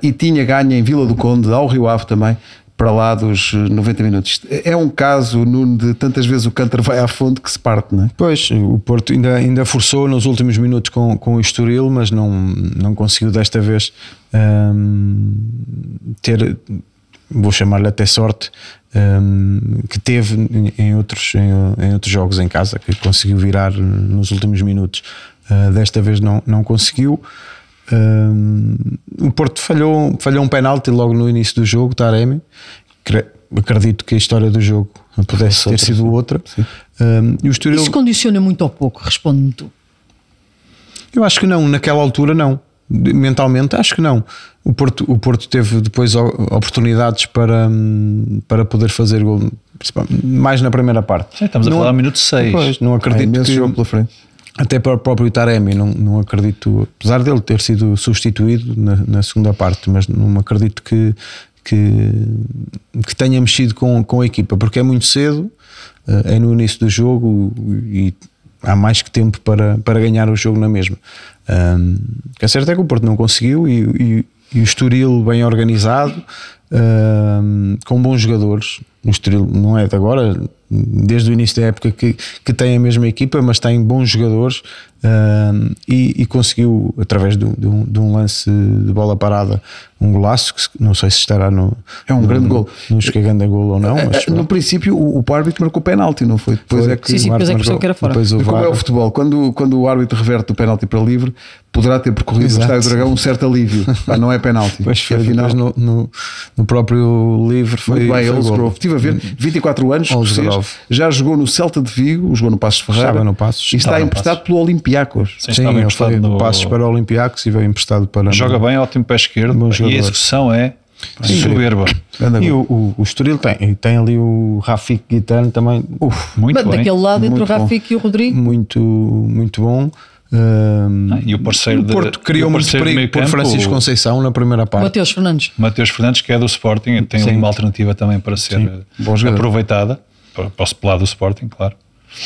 [SPEAKER 1] e tinha ganho em Vila do Conde, ao Rio Ave também, para lá dos eh, 90 minutos. Isto É um caso, Nuno, de tantas vezes o Cântaro vai à fonte que se parte, não é?
[SPEAKER 4] Pois, o Porto ainda, ainda forçou nos últimos minutos com, com o Estoril, mas não, não conseguiu desta vez hum, ter, vou chamar-lhe até sorte, hum, que teve em outros, em, em outros jogos em casa, que conseguiu virar nos últimos minutos. Uh, desta vez não, não conseguiu. Hum, o Porto falhou, falhou um penalti logo no início do jogo, Taremi. Cre- Acredito que a história do jogo pudesse ter sido outra. Hum, e o Estoril,
[SPEAKER 3] Isso condiciona muito ou pouco, responde-me tu.
[SPEAKER 4] eu acho que não, naquela altura não. Mentalmente, acho que não. O Porto, o Porto teve depois oportunidades para, hum, para poder fazer gol, mais na primeira parte.
[SPEAKER 2] Sim, estamos a
[SPEAKER 4] Não-
[SPEAKER 2] falar do minuto 6.
[SPEAKER 4] Pois, não acredito
[SPEAKER 1] imenso
[SPEAKER 4] que,
[SPEAKER 1] jogo pela frente.
[SPEAKER 4] Até para o próprio Taremi, não, não acredito, apesar dele ter sido substituído na, na segunda parte, mas não acredito que, que, que tenha mexido com, com a equipa, porque é muito cedo, eh, é no início do jogo e há mais que tempo para, para ganhar o jogo na mesma. Um, o que é certo é que o Porto não conseguiu e, e, e o Estoril bem organizado, com bons jogadores. O Estoril não é de agora, desde o início da época que, que tem a mesma equipa, mas tem bons jogadores um, e, e conseguiu, através de, um- de um, de um lance de bola parada, um golaço, que não sei se estará no.
[SPEAKER 1] É um
[SPEAKER 4] no-
[SPEAKER 1] grande
[SPEAKER 4] no-
[SPEAKER 1] gol.
[SPEAKER 4] Que é grande gol ou não, mas.
[SPEAKER 1] Eh, No princípio, o, o árbitro marcou penalti, não foi? Depois
[SPEAKER 4] Foi.
[SPEAKER 1] é que.
[SPEAKER 3] Sim, sim, depois é que
[SPEAKER 4] Marcou.
[SPEAKER 3] que era fora.
[SPEAKER 4] Depois o
[SPEAKER 1] Como é o futebol, quando, quando o árbitro reverte o penalti para livre, poderá ter percorrido
[SPEAKER 4] Exato.
[SPEAKER 1] o Estádio do Dragão um certo alívio. Não é penalti. Que
[SPEAKER 4] foi,
[SPEAKER 1] afinal,
[SPEAKER 4] depois no, no, no próprio livro foi.
[SPEAKER 1] muito bem,
[SPEAKER 4] foi
[SPEAKER 1] Oldsgrove.
[SPEAKER 4] gol.
[SPEAKER 1] Estive a ver, 24 anos,
[SPEAKER 4] Oldsgrove.
[SPEAKER 1] escocês, já jogou no Celta de Vigo, jogou no Passos Ferreira
[SPEAKER 4] Estava no Passos.
[SPEAKER 1] e está emprestado
[SPEAKER 2] Passos.
[SPEAKER 1] pelo Olympiacos.
[SPEAKER 2] Sim,
[SPEAKER 4] Sim,
[SPEAKER 2] estava
[SPEAKER 4] ele
[SPEAKER 2] emprestado
[SPEAKER 4] foi
[SPEAKER 2] no-
[SPEAKER 4] Passos para o Olympiacos e veio emprestado para.
[SPEAKER 2] Joga bem, ótimo pé esquerdo
[SPEAKER 4] Bom
[SPEAKER 2] e a
[SPEAKER 4] jogador.
[SPEAKER 2] execução é soberba.
[SPEAKER 1] Anda
[SPEAKER 4] E o, o, o Estoril tem, e tem ali o Rafik Guitano também
[SPEAKER 2] Muito
[SPEAKER 3] Mas
[SPEAKER 2] bem.
[SPEAKER 3] daquele lado entre o
[SPEAKER 1] muito bom.
[SPEAKER 3] Rafik e o Rodrigo.
[SPEAKER 4] muito, muito bom. Um,
[SPEAKER 2] Ah, e o parceiro
[SPEAKER 4] o
[SPEAKER 2] de-
[SPEAKER 4] Porto criou
[SPEAKER 2] o
[SPEAKER 4] muito
[SPEAKER 2] de
[SPEAKER 4] perigo por Francisco
[SPEAKER 2] o-
[SPEAKER 4] Conceição na primeira parte.
[SPEAKER 3] Mateus Fernandes.
[SPEAKER 2] Mateus Fernandes, que é do Sporting, tem
[SPEAKER 4] Sim.
[SPEAKER 2] uma alternativa também para ser eh, aproveitada. Para, para o pelo lado do Sporting, claro.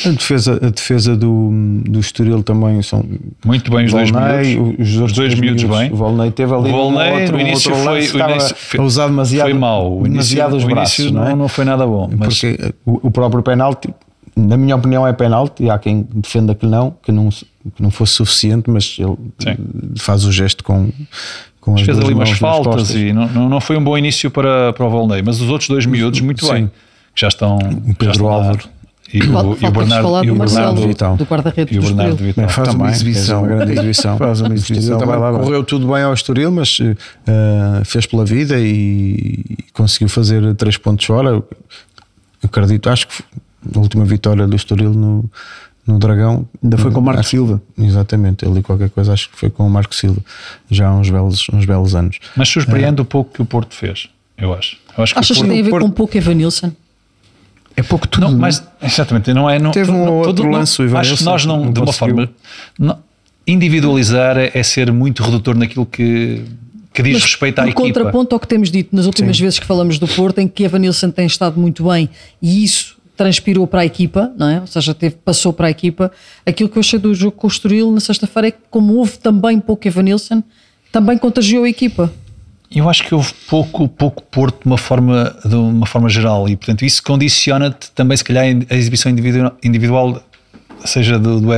[SPEAKER 4] A defesa, a defesa do, do Estoril também são
[SPEAKER 2] Muito bem os dois
[SPEAKER 4] Volney,
[SPEAKER 2] miúdos.
[SPEAKER 4] os,
[SPEAKER 2] Os dois miúdos bem.
[SPEAKER 4] O Volney teve ali
[SPEAKER 2] O Volney,
[SPEAKER 4] um outro, um
[SPEAKER 2] início
[SPEAKER 4] outro
[SPEAKER 2] foi-
[SPEAKER 4] lance,
[SPEAKER 2] o início foi-
[SPEAKER 4] a usar demasiado,
[SPEAKER 2] Foi mau. O início,
[SPEAKER 4] demasiado os
[SPEAKER 2] o
[SPEAKER 4] braços,
[SPEAKER 2] início
[SPEAKER 4] não, é?
[SPEAKER 2] não, foi nada bom. Mas
[SPEAKER 4] Porque eh, o, o próprio penalti, na minha opinião, é penalti. E há quem defenda que não, que não, que não fosse suficiente, mas ele
[SPEAKER 2] Sim.
[SPEAKER 4] eh, faz o gesto com, com as
[SPEAKER 2] fez ali umas faltas e não, não, foi um bom início para, para o Volney. Mas os outros dois miúdos, muito
[SPEAKER 4] Sim.
[SPEAKER 2] bem. Que já estão. já
[SPEAKER 4] Pedro
[SPEAKER 2] estão.
[SPEAKER 4] Álvaro.
[SPEAKER 2] E o, e o Bernardo, e o Bernardo
[SPEAKER 4] Vital.
[SPEAKER 3] do guarda-redes
[SPEAKER 2] E o
[SPEAKER 3] do
[SPEAKER 2] Bernardo. Vital.
[SPEAKER 1] Faz uma exibição.
[SPEAKER 4] uma grande exibição.
[SPEAKER 1] Faz uma
[SPEAKER 4] O
[SPEAKER 1] exibição.
[SPEAKER 4] também correu tudo bem ao Estoril, mas eh, fez pela vida e conseguiu fazer três pontos fora. Eu acredito, acho que a última vitória do Estoril no, no Dragão
[SPEAKER 1] Ainda foi com o Marco
[SPEAKER 4] Acho-
[SPEAKER 1] Silva.
[SPEAKER 4] Exatamente, ali qualquer coisa, acho que foi com o Marco Silva já há uns belos, uns belos anos.
[SPEAKER 2] Mas surpreende o pouco que o Porto fez, eu acho. Eu acho que
[SPEAKER 3] Achas que
[SPEAKER 2] Porto,
[SPEAKER 3] tem a ver
[SPEAKER 4] Porto-
[SPEAKER 3] com um pouco Evanilson?
[SPEAKER 1] É pouco tudo.
[SPEAKER 2] Não,
[SPEAKER 1] não é?
[SPEAKER 2] mas exatamente, não é. Não,
[SPEAKER 4] Teve um
[SPEAKER 2] não-
[SPEAKER 4] outro
[SPEAKER 2] não-
[SPEAKER 4] lance, o
[SPEAKER 2] Acho que nós não,
[SPEAKER 4] não
[SPEAKER 2] de uma forma. não- individualizar é, é ser muito redutor naquilo que, que diz
[SPEAKER 3] Mas
[SPEAKER 2] respeito à
[SPEAKER 3] por
[SPEAKER 2] equipa.
[SPEAKER 3] contraponto ao que temos dito nas últimas vezes que falamos do Porto, em que Evanilson tem estado muito bem e isso transpirou para a equipa, não é? Ou seja, teve, passou para a equipa. Aquilo que eu achei do jogo com o na sexta-feira é que, como houve também pouco Evanilson, também contagiou a equipa.
[SPEAKER 2] Eu acho que houve pouco, pouco Porto de uma forma, de uma forma geral e, portanto, isso condiciona-te também, se calhar, a exibição individual, seja do, do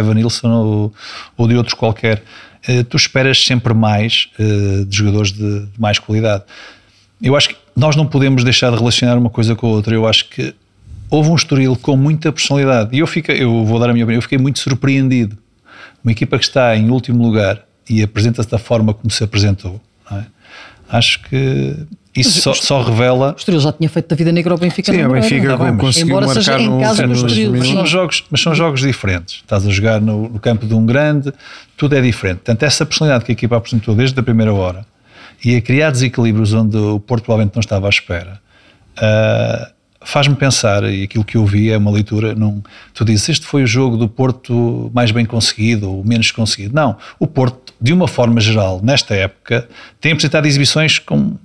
[SPEAKER 2] ou, ou de outros qualquer. Eh, tu esperas sempre mais eh, de jogadores de, de mais qualidade. Eu acho que nós não podemos deixar de relacionar uma coisa com a outra. Eu acho que houve um Estoril com muita personalidade e eu, fico, eu vou dar a minha opinião, eu fiquei muito surpreendido. Uma equipa que está em último lugar e apresenta-se da forma como se apresentou, não é? acho que isso só, só revela.
[SPEAKER 3] O Estoril já tinha feito da vida negra ao Benfica.
[SPEAKER 4] Sim, o. Benfica
[SPEAKER 2] bem, mas-
[SPEAKER 4] conseguiu
[SPEAKER 3] Embora seja
[SPEAKER 4] marcar
[SPEAKER 3] em
[SPEAKER 4] no,
[SPEAKER 3] casa
[SPEAKER 4] nos
[SPEAKER 3] Estoril,
[SPEAKER 2] Mas são, jogos, mas são jogos diferentes. Estás a jogar no, no campo de um grande, tudo é diferente. Portanto, essa personalidade que a equipa apresentou desde a primeira hora e a criar desequilíbrios onde o Porto provavelmente não estava à espera, ah, faz-me pensar, e aquilo que eu vi é uma leitura, num, tu dizes, este foi o jogo do Porto mais bem conseguido ou menos conseguido. Não, o Porto, de uma forma geral, nesta época, tem apresentado exibições com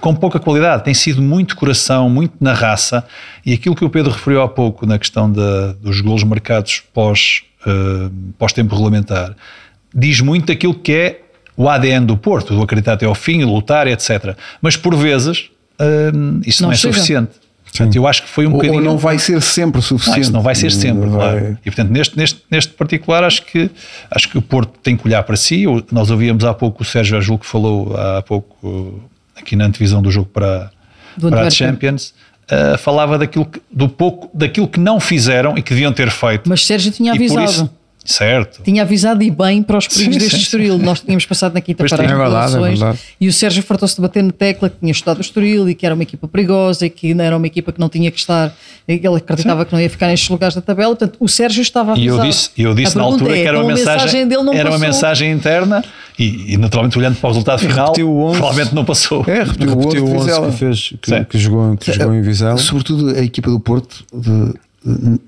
[SPEAKER 2] com pouca qualidade, tem sido muito coração, muito na raça, e aquilo que o Pedro referiu há pouco na questão da- dos golos marcados pós, eh, pós-tempo regulamentar, diz muito aquilo que é o ADN do Porto, do acreditar até ao fim, lutar, etc. Mas por vezes eh, isso não,
[SPEAKER 3] Não
[SPEAKER 2] é
[SPEAKER 3] chega.
[SPEAKER 2] suficiente. Portanto, eu acho que foi um
[SPEAKER 1] Ou,
[SPEAKER 2] bocadinho.
[SPEAKER 1] ou não vai ser sempre
[SPEAKER 2] Não,
[SPEAKER 1] suficiente.
[SPEAKER 2] isso não vai ser sempre,
[SPEAKER 1] Vai-
[SPEAKER 2] claro. E portanto, neste, neste, neste particular, acho que, acho que o Porto tem que olhar para si. Nós ouvíamos há pouco o Sérgio Ajul que falou há pouco uh, aqui na antevisão do jogo para,
[SPEAKER 3] Do
[SPEAKER 2] para a. Champions. uh, falava daquilo que, do pouco, daquilo que não fizeram e que deviam ter feito.
[SPEAKER 3] Mas Sérgio tinha
[SPEAKER 2] E por
[SPEAKER 3] avisado.
[SPEAKER 2] Certo.
[SPEAKER 3] Tinha avisado e bem para os perigos
[SPEAKER 2] Sim,
[SPEAKER 3] deste
[SPEAKER 2] sim,
[SPEAKER 3] Estoril. Nós tínhamos passado na quinta-feira
[SPEAKER 2] Pois
[SPEAKER 3] as
[SPEAKER 4] tem. É
[SPEAKER 3] e o Sérgio fartou-se de bater na tecla que tinha estudado o Estoril e que era uma equipa perigosa e que ainda era uma equipa que não tinha que estar, que ele acreditava que não ia ficar nestes lugares da tabela. Portanto, o Sérgio estava a
[SPEAKER 2] E eu
[SPEAKER 3] avisar.
[SPEAKER 2] disse, eu disse
[SPEAKER 3] A
[SPEAKER 2] na altura
[SPEAKER 3] é,
[SPEAKER 2] que era uma
[SPEAKER 3] a
[SPEAKER 2] mensagem,
[SPEAKER 3] dele não
[SPEAKER 2] era uma
[SPEAKER 3] passou.
[SPEAKER 2] mensagem interna e, e, naturalmente olhando para o resultado final,
[SPEAKER 4] repetiu o 11.
[SPEAKER 2] provavelmente não passou.
[SPEAKER 1] É, repetiu,
[SPEAKER 4] Repetiu
[SPEAKER 1] o
[SPEAKER 4] o
[SPEAKER 1] 11 de
[SPEAKER 4] 11
[SPEAKER 1] Vizela.
[SPEAKER 4] que, fez, que,
[SPEAKER 2] Sim.
[SPEAKER 4] que jogou, que jogou em Vizela.
[SPEAKER 1] Sobretudo a equipa do Porto. de- de-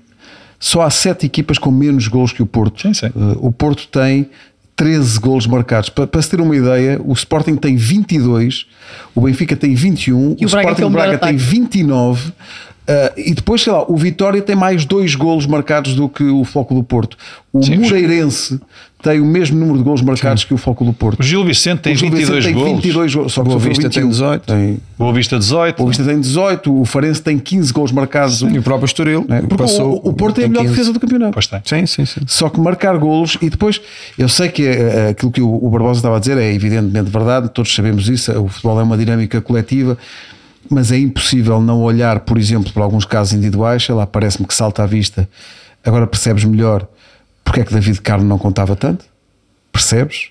[SPEAKER 1] só há sete equipas com menos gols que o Porto.
[SPEAKER 2] Sim, sim.
[SPEAKER 1] Eh, o Porto tem 13 gols marcados. Pa- Para, se ter uma ideia, o Sporting tem 22, o Benfica tem 21,
[SPEAKER 3] E
[SPEAKER 1] o,
[SPEAKER 3] o Braga
[SPEAKER 1] Sporting Braga tem
[SPEAKER 3] ataque.
[SPEAKER 1] 29. eh, e depois, sei lá, o Vitória tem mais dois golos marcados do que o Foco do Porto. O
[SPEAKER 2] Sim.
[SPEAKER 1] Moreirense tem o mesmo número de golos marcados que o Foco do Porto.
[SPEAKER 2] O Gil Vicente tem
[SPEAKER 1] o Gil
[SPEAKER 2] 22
[SPEAKER 1] Vicente tem
[SPEAKER 2] golos.
[SPEAKER 1] 22 golos, só que
[SPEAKER 4] Boa Vista tem
[SPEAKER 1] 21.
[SPEAKER 4] 18.
[SPEAKER 1] Tem-
[SPEAKER 2] Boa Vista 18.
[SPEAKER 1] o Vista tem 18, o Farense tem 15 gols marcados.
[SPEAKER 4] E o próprio Estoril.
[SPEAKER 1] né? Porque
[SPEAKER 4] passou,
[SPEAKER 1] o, o Porto é a
[SPEAKER 4] tem
[SPEAKER 1] melhor
[SPEAKER 4] 15.
[SPEAKER 1] defesa do campeonato.
[SPEAKER 2] Pois tem.
[SPEAKER 4] Sim, sim, sim.
[SPEAKER 1] Só que marcar golos e depois, eu sei que eh, aquilo que o, o Barbosa estava a dizer é evidentemente verdade, todos sabemos isso, o futebol é uma dinâmica coletiva, mas é impossível não olhar, por exemplo, para alguns casos individuais, sei lá, parece-me que salta à vista, agora percebes melhor porque é que David Carmo não contava tanto, percebes?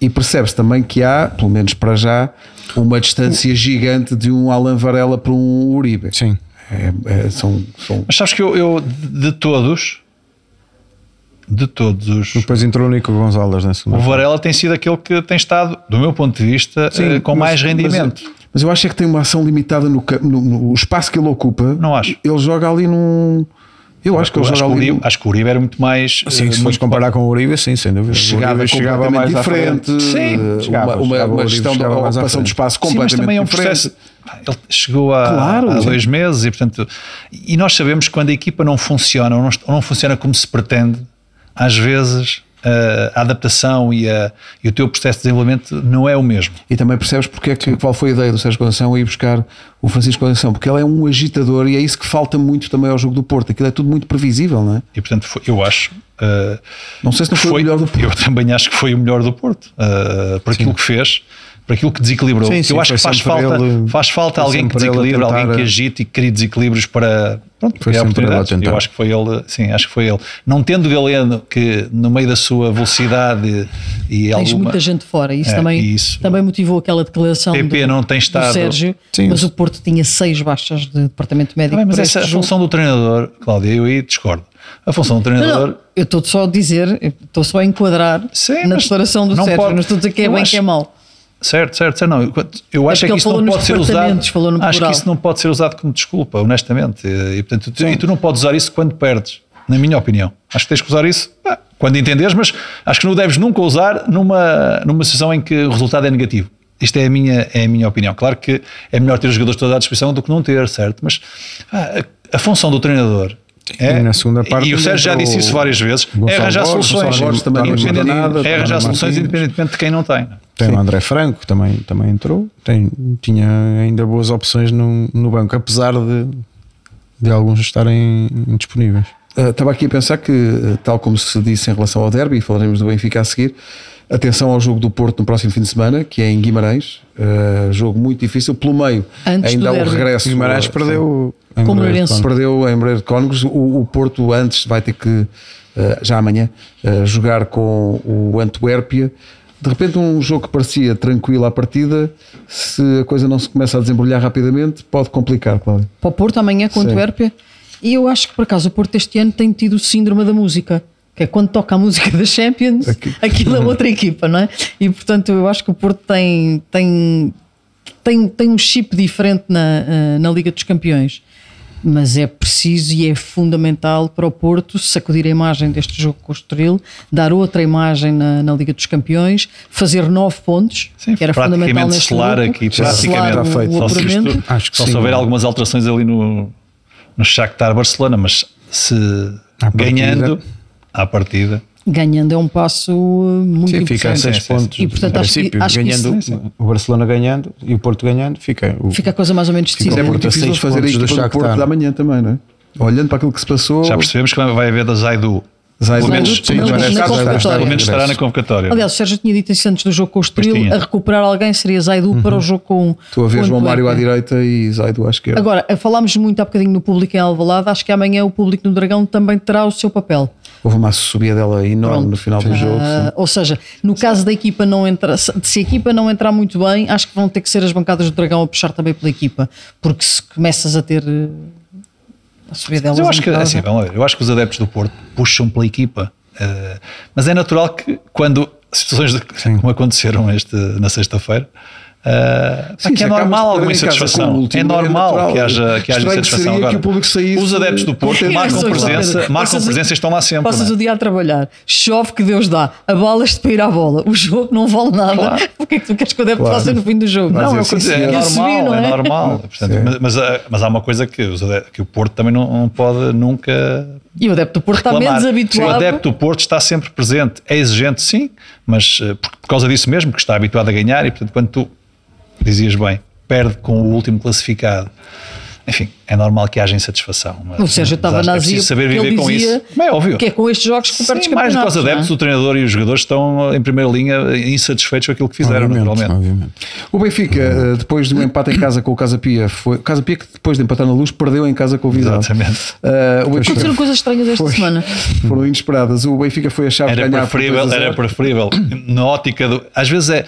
[SPEAKER 1] E percebes também que há, pelo menos para já, uma distância gigante de um Alan Varela para um Uribe.
[SPEAKER 4] Sim.
[SPEAKER 1] É- é- são, são
[SPEAKER 2] Mas sabes que eu, eu, de todos, de todos os.
[SPEAKER 4] Depois entrou o Nico Gonzalez na segunda.
[SPEAKER 2] O Varela tem sido aquele que tem estado, do meu ponto de vista, eh, com
[SPEAKER 1] mas-
[SPEAKER 2] mais rendimento.
[SPEAKER 1] Mas, mas eu acho é que tem uma ação limitada no, no- no espaço que ele ocupa.
[SPEAKER 2] Não acho.
[SPEAKER 1] Ele joga ali num. Eu acho que
[SPEAKER 2] acho, o
[SPEAKER 1] ali.
[SPEAKER 2] Uribe, acho que o Uribe era muito mais.
[SPEAKER 4] Sim,
[SPEAKER 2] eh,
[SPEAKER 4] se fores
[SPEAKER 2] muito
[SPEAKER 4] comparar com o Uribe, sim, sem dúvida. Chegava
[SPEAKER 1] completamente
[SPEAKER 4] mais à frente.
[SPEAKER 1] diferente,
[SPEAKER 2] Sim,
[SPEAKER 1] eh,
[SPEAKER 4] chegava,
[SPEAKER 1] uma,
[SPEAKER 4] chegava,
[SPEAKER 1] uma gestão da
[SPEAKER 4] chegava
[SPEAKER 1] ocupação
[SPEAKER 4] frente.
[SPEAKER 1] espaço
[SPEAKER 2] Sim, mas
[SPEAKER 1] completamente
[SPEAKER 2] também é um
[SPEAKER 1] diferente.
[SPEAKER 2] processo. Ele chegou há,
[SPEAKER 1] Claro,
[SPEAKER 2] há dois meses e, portanto, e nós sabemos que quando a equipa não funciona ou não, ou não funciona como se pretende, às vezes eh, a adaptação e, a- e o teu processo de desenvolvimento não é o mesmo.
[SPEAKER 1] E também percebes porque é que, qual foi a ideia do Sérgio Conceição ir buscar o Francisco Conceição, porque ele é um agitador e é isso que falta muito também ao jogo do Porto. Aquilo é tudo muito previsível, não é?
[SPEAKER 2] E, portanto, foi- eu acho. eh,
[SPEAKER 1] Não sei se não foi, o melhor do Porto.
[SPEAKER 2] Eu também acho que foi o melhor do Porto, eh, por aquilo que fez, por aquilo que desequilibrou.
[SPEAKER 4] Sim, sim,
[SPEAKER 2] eu acho que faz falta,
[SPEAKER 4] ele-
[SPEAKER 2] faz falta alguém que desequilibre, alguém que agite e que crie desequilíbrios para pronto,
[SPEAKER 4] Foi
[SPEAKER 2] criar
[SPEAKER 4] sempre ele a
[SPEAKER 2] oportunidades.
[SPEAKER 4] tentar.
[SPEAKER 2] Eu acho que foi ele, sim, acho que foi ele. Não tendo Galeno que no meio da sua velocidade e
[SPEAKER 3] Tens
[SPEAKER 2] alguma
[SPEAKER 3] muita gente fora. Isso,
[SPEAKER 2] É,
[SPEAKER 3] também,
[SPEAKER 2] isso.
[SPEAKER 3] também motivou aquela declaração
[SPEAKER 2] PP
[SPEAKER 3] do,
[SPEAKER 2] não tem
[SPEAKER 3] do
[SPEAKER 2] estado-
[SPEAKER 3] Sérgio,
[SPEAKER 4] Sim,
[SPEAKER 3] mas
[SPEAKER 4] mas-
[SPEAKER 3] o Porto tinha seis baixas de departamento médico.
[SPEAKER 2] Bem, mas essa é a
[SPEAKER 3] jogo.
[SPEAKER 2] função do treinador, Cláudia, eu aí discordo. A função do treinador
[SPEAKER 3] não, eu estou só a dizer, estou só a enquadrar
[SPEAKER 2] Sim,
[SPEAKER 3] na declaração do
[SPEAKER 2] não
[SPEAKER 3] Sérgio.
[SPEAKER 2] pode-
[SPEAKER 3] Não estou a dizer que é bem
[SPEAKER 2] acho-
[SPEAKER 3] que é mau.
[SPEAKER 2] Certo, certo, certo. Não, eu- eu acho é que
[SPEAKER 3] ele
[SPEAKER 2] isso não pode ser usado. Acho que
[SPEAKER 3] plural.
[SPEAKER 2] isso não pode ser usado como desculpa, honestamente. E, portanto, tu, e tu não podes usar isso quando perdes, na minha opinião. Acho que tens que usar isso pá, quando entenderes, mas acho que não o deves nunca usar numa, numa situação em que o resultado é negativo. Isto é a, minha, é a minha opinião. Claro que é melhor ter os jogadores todos à disposição do que não ter, certo? Mas pá, a, a função do treinador. É,
[SPEAKER 4] E na segunda parte
[SPEAKER 2] e o Sérgio já disse isso várias vezes, é arranjar
[SPEAKER 4] Borges,
[SPEAKER 2] soluções.
[SPEAKER 4] Borges também
[SPEAKER 2] é arranjar soluções independentemente de quem não tem.
[SPEAKER 4] Tem o André Franco, também, também entrou. Tem, tinha ainda boas opções no, no banco, apesar de, de alguns estarem indisponíveis.
[SPEAKER 1] Uh, estava aqui a pensar que, uh, tal como se disse em relação ao derby, e falaremos do Benfica a seguir, atenção ao jogo do Porto no próximo fim de semana, que é em Guimarães, uh, jogo muito difícil, pelo meio
[SPEAKER 3] Antes
[SPEAKER 1] ainda há o regresso.
[SPEAKER 4] Guimarães
[SPEAKER 1] uh,
[SPEAKER 4] perdeu em
[SPEAKER 3] Com o
[SPEAKER 4] Moreira de
[SPEAKER 3] Moreirense.
[SPEAKER 4] Cónegos.
[SPEAKER 1] perdeu em Moreira de Cónegos. O, o Porto antes vai ter que, uh, já amanhã, uh, jogar com o Antuérpia. De repente, um jogo que parecia tranquilo à partida, se a coisa não se começa a desembrulhar rapidamente, pode complicar, Cláudio.
[SPEAKER 3] Para o Porto amanhã com o. Antuérpia. E eu acho que por acaso o Porto este ano tem tido o síndrome da música. Que é quando toca a música da Champions,
[SPEAKER 1] Aqui.
[SPEAKER 3] aquilo é outra equipa, não é? E portanto eu acho que o Porto tem, tem, tem, tem um chip diferente na, eh, na Liga dos Campeões. Mas é preciso e é fundamental para o Porto sacudir a imagem deste jogo com o Estoril, dar outra imagem na, na Liga dos Campeões, fazer nove pontos,
[SPEAKER 2] Sim,
[SPEAKER 3] que era fundamental
[SPEAKER 2] praticamente
[SPEAKER 3] neste
[SPEAKER 2] selar
[SPEAKER 3] grupo,
[SPEAKER 2] aqui,
[SPEAKER 3] selar
[SPEAKER 2] praticamente.
[SPEAKER 3] o-
[SPEAKER 1] Está feito.
[SPEAKER 3] o
[SPEAKER 2] Só isto,
[SPEAKER 4] Acho que
[SPEAKER 2] só
[SPEAKER 4] sim.
[SPEAKER 2] se houver algumas alterações ali no, no Shakhtar Barcelona, mas se
[SPEAKER 4] À partida.
[SPEAKER 2] ganhando à partida,
[SPEAKER 3] ganhando é um passo uh, muito
[SPEAKER 4] Sim, fica a
[SPEAKER 3] importante.
[SPEAKER 4] seis
[SPEAKER 2] sim, sim.
[SPEAKER 4] pontos.
[SPEAKER 3] E, portanto, acho que-
[SPEAKER 4] princípio,
[SPEAKER 3] acho que
[SPEAKER 4] ganhando,
[SPEAKER 3] isso-
[SPEAKER 4] o Barcelona ganhando e o Porto ganhando, fica. O,
[SPEAKER 3] Fica a coisa mais ou menos
[SPEAKER 1] é
[SPEAKER 3] decidida.
[SPEAKER 4] o
[SPEAKER 1] muito difícil fazer a
[SPEAKER 4] pontos do
[SPEAKER 1] equipa do Porto da manhã também, não é? Olhando para aquilo que se passou,
[SPEAKER 2] já percebemos que vai haver da Zaidu.
[SPEAKER 1] Zaidu-
[SPEAKER 2] Pelo menos, estará na convocatória.
[SPEAKER 3] Aliás, o Sérgio tinha dito isso antes do jogo com o Estoril,
[SPEAKER 2] tinha.
[SPEAKER 3] a recuperar alguém seria Zaidu para o jogo com
[SPEAKER 1] Estou a ver João Mário à direita e Zaidu à esquerda.
[SPEAKER 3] Agora, falámos muito há bocadinho no público em Alvalade, acho que amanhã o público no Dragão também terá o seu papel.
[SPEAKER 1] Houve uma subida dela enorme
[SPEAKER 3] Pronto.
[SPEAKER 1] no final do jogo.
[SPEAKER 3] Ah, ou seja, no caso da equipa não entrar, se a equipa não entrar muito bem, acho que vão ter que ser as bancadas do Dragão a puxar também pela equipa, porque se começas a ter eh, a subir delas.
[SPEAKER 2] Mas eu acho que, assim, vamos lá ver, eu acho que os adeptos do Porto puxam pela equipa. eh, mas é natural que quando situações de- como aconteceram este, na sexta-feira, eh,
[SPEAKER 1] Sim,
[SPEAKER 2] que é normal alguma insatisfação.
[SPEAKER 1] o
[SPEAKER 2] é
[SPEAKER 1] é
[SPEAKER 2] normal
[SPEAKER 1] natural.
[SPEAKER 2] que haja, que haja
[SPEAKER 1] Estranho que
[SPEAKER 2] insatisfação.
[SPEAKER 1] seria
[SPEAKER 2] Agora,
[SPEAKER 1] que o
[SPEAKER 2] os adeptos do Porto marcam presença, marcam
[SPEAKER 3] Passas-
[SPEAKER 2] presença e estão lá sempre.
[SPEAKER 3] Passas
[SPEAKER 2] não é?
[SPEAKER 3] o dia a trabalhar, chove que Deus dá, abalas-te para ir à bola, o jogo não vale nada.
[SPEAKER 2] Claro.
[SPEAKER 3] O que é que tu queres que o adepto
[SPEAKER 1] Claro.
[SPEAKER 3] faça no fim do jogo?
[SPEAKER 1] Mas
[SPEAKER 2] Não,
[SPEAKER 1] é
[SPEAKER 2] é,
[SPEAKER 1] sim,
[SPEAKER 2] é, normal,
[SPEAKER 3] subir, não
[SPEAKER 2] é,
[SPEAKER 3] é?
[SPEAKER 2] normal. Portanto, mas, mas, há- mas há uma coisa que, os ade- que o Porto também não, não pode nunca
[SPEAKER 3] E o adepto do Porto está
[SPEAKER 2] reclamar.
[SPEAKER 3] menos
[SPEAKER 2] O
[SPEAKER 3] habituado.
[SPEAKER 2] adepto do Porto está sempre presente, é exigente, sim, mas eh, por, por causa disso mesmo, que está habituado a ganhar e, portanto, quando tu dizias bem, perde com o último classificado. Enfim, é normal que haja insatisfação. mas-
[SPEAKER 3] O Sérgio estava na
[SPEAKER 2] que é saber viver com isso. Mas é óbvio.
[SPEAKER 3] que é com estes jogos que perdes
[SPEAKER 2] mais do que os adeptos,
[SPEAKER 3] é?
[SPEAKER 2] o treinador e os jogadores estão em primeira linha insatisfeitos com aquilo que fizeram,
[SPEAKER 4] Obviamente,
[SPEAKER 2] naturalmente.
[SPEAKER 4] obviamente.
[SPEAKER 1] O Benfica, eh, depois de um empate em casa com o Casa Pia, foi, o Casa Pia que depois de empatar na luz, perdeu em casa com o Vizela.
[SPEAKER 2] Exatamente.
[SPEAKER 1] O Benfica
[SPEAKER 3] Aconteceram coisas estranhas esta
[SPEAKER 1] Foi.
[SPEAKER 3] semana.
[SPEAKER 1] foram inesperadas. O Benfica foi a chave de
[SPEAKER 2] Era
[SPEAKER 1] ganhar por
[SPEAKER 2] preferível,
[SPEAKER 1] 2 a 0.
[SPEAKER 2] era preferível na ótica do. Às vezes é.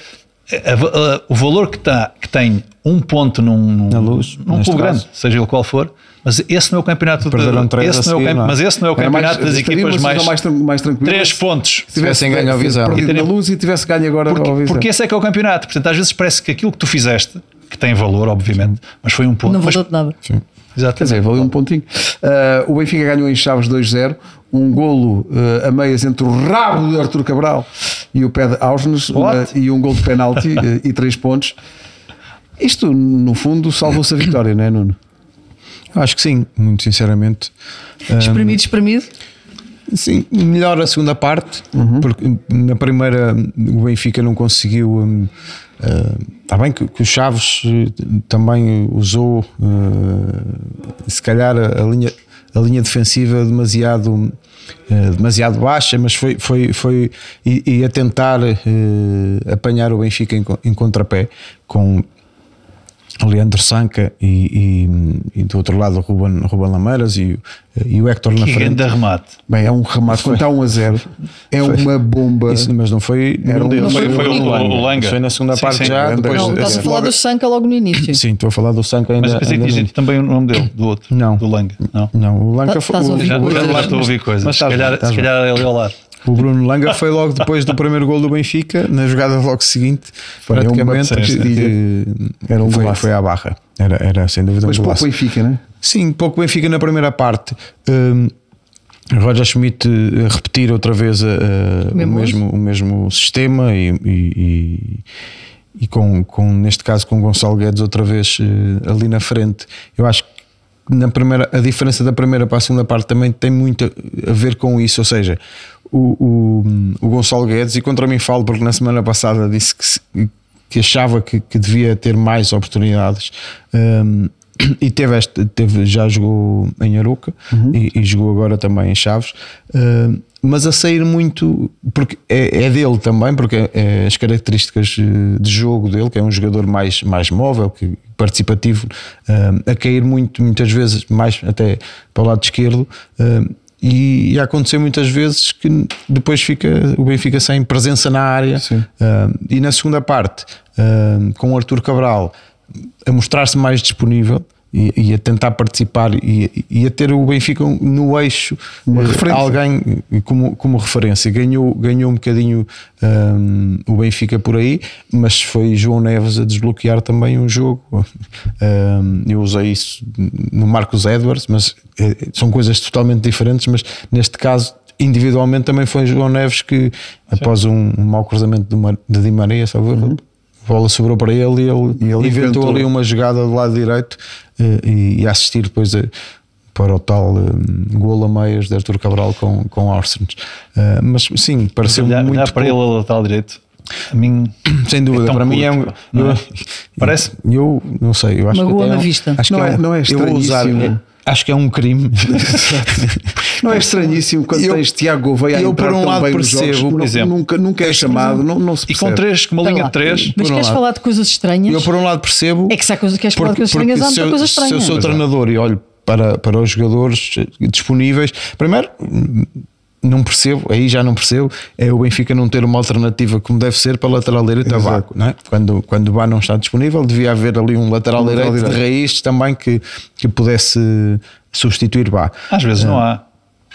[SPEAKER 2] É- é- o valor que, tá, que tem um ponto num, num,
[SPEAKER 4] Na Luz,
[SPEAKER 2] num
[SPEAKER 4] caso.
[SPEAKER 2] grande, seja ele qual for, mas esse não é o campeonato de- esse
[SPEAKER 4] a
[SPEAKER 2] não é o
[SPEAKER 4] seguir,
[SPEAKER 2] campe-
[SPEAKER 4] não é?
[SPEAKER 2] Mas esse não é o
[SPEAKER 1] Era mais-
[SPEAKER 2] campeonato das equipas mais.
[SPEAKER 1] mais, mais.
[SPEAKER 2] Três pontos.
[SPEAKER 1] Se tivesse
[SPEAKER 4] Tivessem ganho ao
[SPEAKER 1] perdido
[SPEAKER 2] E
[SPEAKER 1] na
[SPEAKER 2] teria-
[SPEAKER 1] luz e tivesse ganho agora
[SPEAKER 2] Porque,
[SPEAKER 1] ao Vizela.
[SPEAKER 2] porque esse é que é o campeonato. Portanto, às vezes parece que aquilo que tu fizeste, que tem valor, obviamente, mas foi um ponto.
[SPEAKER 3] Não valeu de nada.
[SPEAKER 4] Sim.
[SPEAKER 1] Quer
[SPEAKER 2] Exatamente.
[SPEAKER 1] dizer, valeu um pontinho. Uh, o Benfica ganhou em Chaves 2-0. Um golo uh, a meias entre o rabo de Artur Cabral e o pé de Ausnes uma- e um golo de penalti uh, e três pontos. Isto, no fundo, salvou-se a vitória, não é, Nuno?
[SPEAKER 4] Acho que sim, muito sinceramente.
[SPEAKER 3] Espremido, espremido.
[SPEAKER 4] Sim, melhor a segunda parte, porque na primeira o Benfica não conseguiu. hum, Está bem que, que o Chaves eh, também usou, eh, se calhar, a, a linha, a linha defensiva demasiado, eh, demasiado baixa, mas foi, foi, foi e, e a tentar eh, apanhar o Benfica em, em contrapé com Leandro Sanca e, e- e do outro lado o Ruben, Ruben Lameiras e, o- e o Héctor na
[SPEAKER 2] Que
[SPEAKER 4] frente.
[SPEAKER 2] grande remate.
[SPEAKER 1] Bem, é um remate. Quando está 1 a 0, é uma bomba.
[SPEAKER 4] Isso, mas não foi
[SPEAKER 1] Era um- não
[SPEAKER 2] foi- foi o- o Langa.
[SPEAKER 4] Foi na segunda
[SPEAKER 2] Sim,
[SPEAKER 4] parte
[SPEAKER 2] sim,
[SPEAKER 4] já. Depois,
[SPEAKER 3] Não, estás a
[SPEAKER 1] é.
[SPEAKER 3] falar do Sanca logo no início.
[SPEAKER 4] Sim, estou a falar do Sanca ainda.
[SPEAKER 2] Mas pensei que dizia também o nome dele, do outro.
[SPEAKER 4] Não.
[SPEAKER 2] Do Langa. Não.
[SPEAKER 4] não. O Lanca
[SPEAKER 3] Tá-
[SPEAKER 4] foi.
[SPEAKER 3] estás a
[SPEAKER 4] o-
[SPEAKER 3] ouvir
[SPEAKER 2] Já,
[SPEAKER 3] coisas, mas-
[SPEAKER 2] estou a ouvir coisas.
[SPEAKER 4] mas
[SPEAKER 2] Se calhar, se calhar é ele ao lar.
[SPEAKER 4] O Bruno Langa foi logo depois do primeiro gol do Benfica, na jogada logo seguinte,
[SPEAKER 1] Foi um
[SPEAKER 4] praticamente
[SPEAKER 1] Era um
[SPEAKER 4] foi, foi à barra. Era, era sem dúvida
[SPEAKER 1] Mas
[SPEAKER 4] um
[SPEAKER 1] pouco. Benfica, não é?
[SPEAKER 4] Sim, pouco Benfica na primeira parte. Hum, Roger Schmidt eh, repetir outra vez eh, o,
[SPEAKER 3] Mesmo
[SPEAKER 4] o mesmo sistema e, e- e- com, com, neste caso, com Gonçalo Guedes outra vez eh, ali na frente. Eu acho que na primeira, a diferença da primeira para a segunda parte também tem muito a ver com isso. Ou seja, o, o, o Gonçalo Guedes, e contra mim falo porque na semana passada disse que, que achava que, que devia ter mais oportunidades. hum, e teve, este, teve já jogou em Aruca e, e jogou agora também em Chaves, hum, mas a sair muito porque é, é dele também, porque é, é as características eh, de jogo dele, que é um jogador mais, mais móvel, que, participativo, hum, a cair muito, muitas vezes, mais até para o lado esquerdo. hum, e, e a acontecer muitas vezes que depois fica o Benfica sem presença na área. Hum, e na segunda parte hum, com o Arthur Cabral a mostrar-se mais disponível e, e a tentar participar e, e a ter o Benfica no eixo eh, alguém como, como referência. Ganhou, ganhou um bocadinho hum, o Benfica por aí mas foi João Neves a desbloquear também um jogo. Hum, eu usei isso no Marcos Edwards mas eh, são coisas totalmente diferentes mas neste caso individualmente também foi João Neves que após um, um mau cruzamento de, Mar- de Di Maria salvo a bola sobrou para ele e ele.
[SPEAKER 1] E ele
[SPEAKER 4] inventou
[SPEAKER 1] inventou.
[SPEAKER 4] ali uma jogada do lado direito eh, e, e a assistir depois a- para o tal um, gol a meias de Artur Cabral com, com Orsens. Eh, mas sim, pareceu
[SPEAKER 2] Olhar,
[SPEAKER 4] muito
[SPEAKER 2] olhar para ele
[SPEAKER 4] pouco.
[SPEAKER 2] a lateral direito, a mim.
[SPEAKER 4] sem dúvida,
[SPEAKER 2] tão
[SPEAKER 4] para mim é um.
[SPEAKER 2] curto, não é?
[SPEAKER 4] eu-
[SPEAKER 2] Parece?
[SPEAKER 4] Eu não sei, eu acho
[SPEAKER 3] Magoa
[SPEAKER 4] que até
[SPEAKER 3] na
[SPEAKER 4] é um-
[SPEAKER 3] vista.
[SPEAKER 4] Acho
[SPEAKER 1] Não
[SPEAKER 4] que
[SPEAKER 1] é- não é
[SPEAKER 4] eu vou usar, é- acho que é um crime.
[SPEAKER 1] Não é estranhíssimo quando
[SPEAKER 4] Eu-
[SPEAKER 1] tens Tiago Gouveia a
[SPEAKER 4] eu,
[SPEAKER 1] entrar
[SPEAKER 4] por um
[SPEAKER 1] tão
[SPEAKER 4] lado, percebo,
[SPEAKER 1] jogos,
[SPEAKER 4] por
[SPEAKER 2] exemplo.
[SPEAKER 1] nunca, nunca é chamado, não, não se
[SPEAKER 2] E
[SPEAKER 1] percebe.
[SPEAKER 2] com três, com uma
[SPEAKER 3] Espera
[SPEAKER 2] linha de três.
[SPEAKER 3] Mas
[SPEAKER 4] por um
[SPEAKER 3] queres
[SPEAKER 4] lado.
[SPEAKER 3] falar de coisas estranhas?
[SPEAKER 4] Eu por um lado percebo.
[SPEAKER 3] É que se há coisa, queres falar de coisas estranhas, há muita coisa
[SPEAKER 4] se eu
[SPEAKER 3] estranha.
[SPEAKER 4] sou treinador e olho para, para os jogadores disponíveis, primeiro não percebo, aí já não percebo, é o Benfica não ter uma alternativa como deve ser para lateral direito a não é? Quando, quando o Bá não está disponível, devia haver ali um lateral
[SPEAKER 1] Um lateral
[SPEAKER 4] direito de raiz também que, que pudesse substituir Bá.
[SPEAKER 2] Às vezes não há.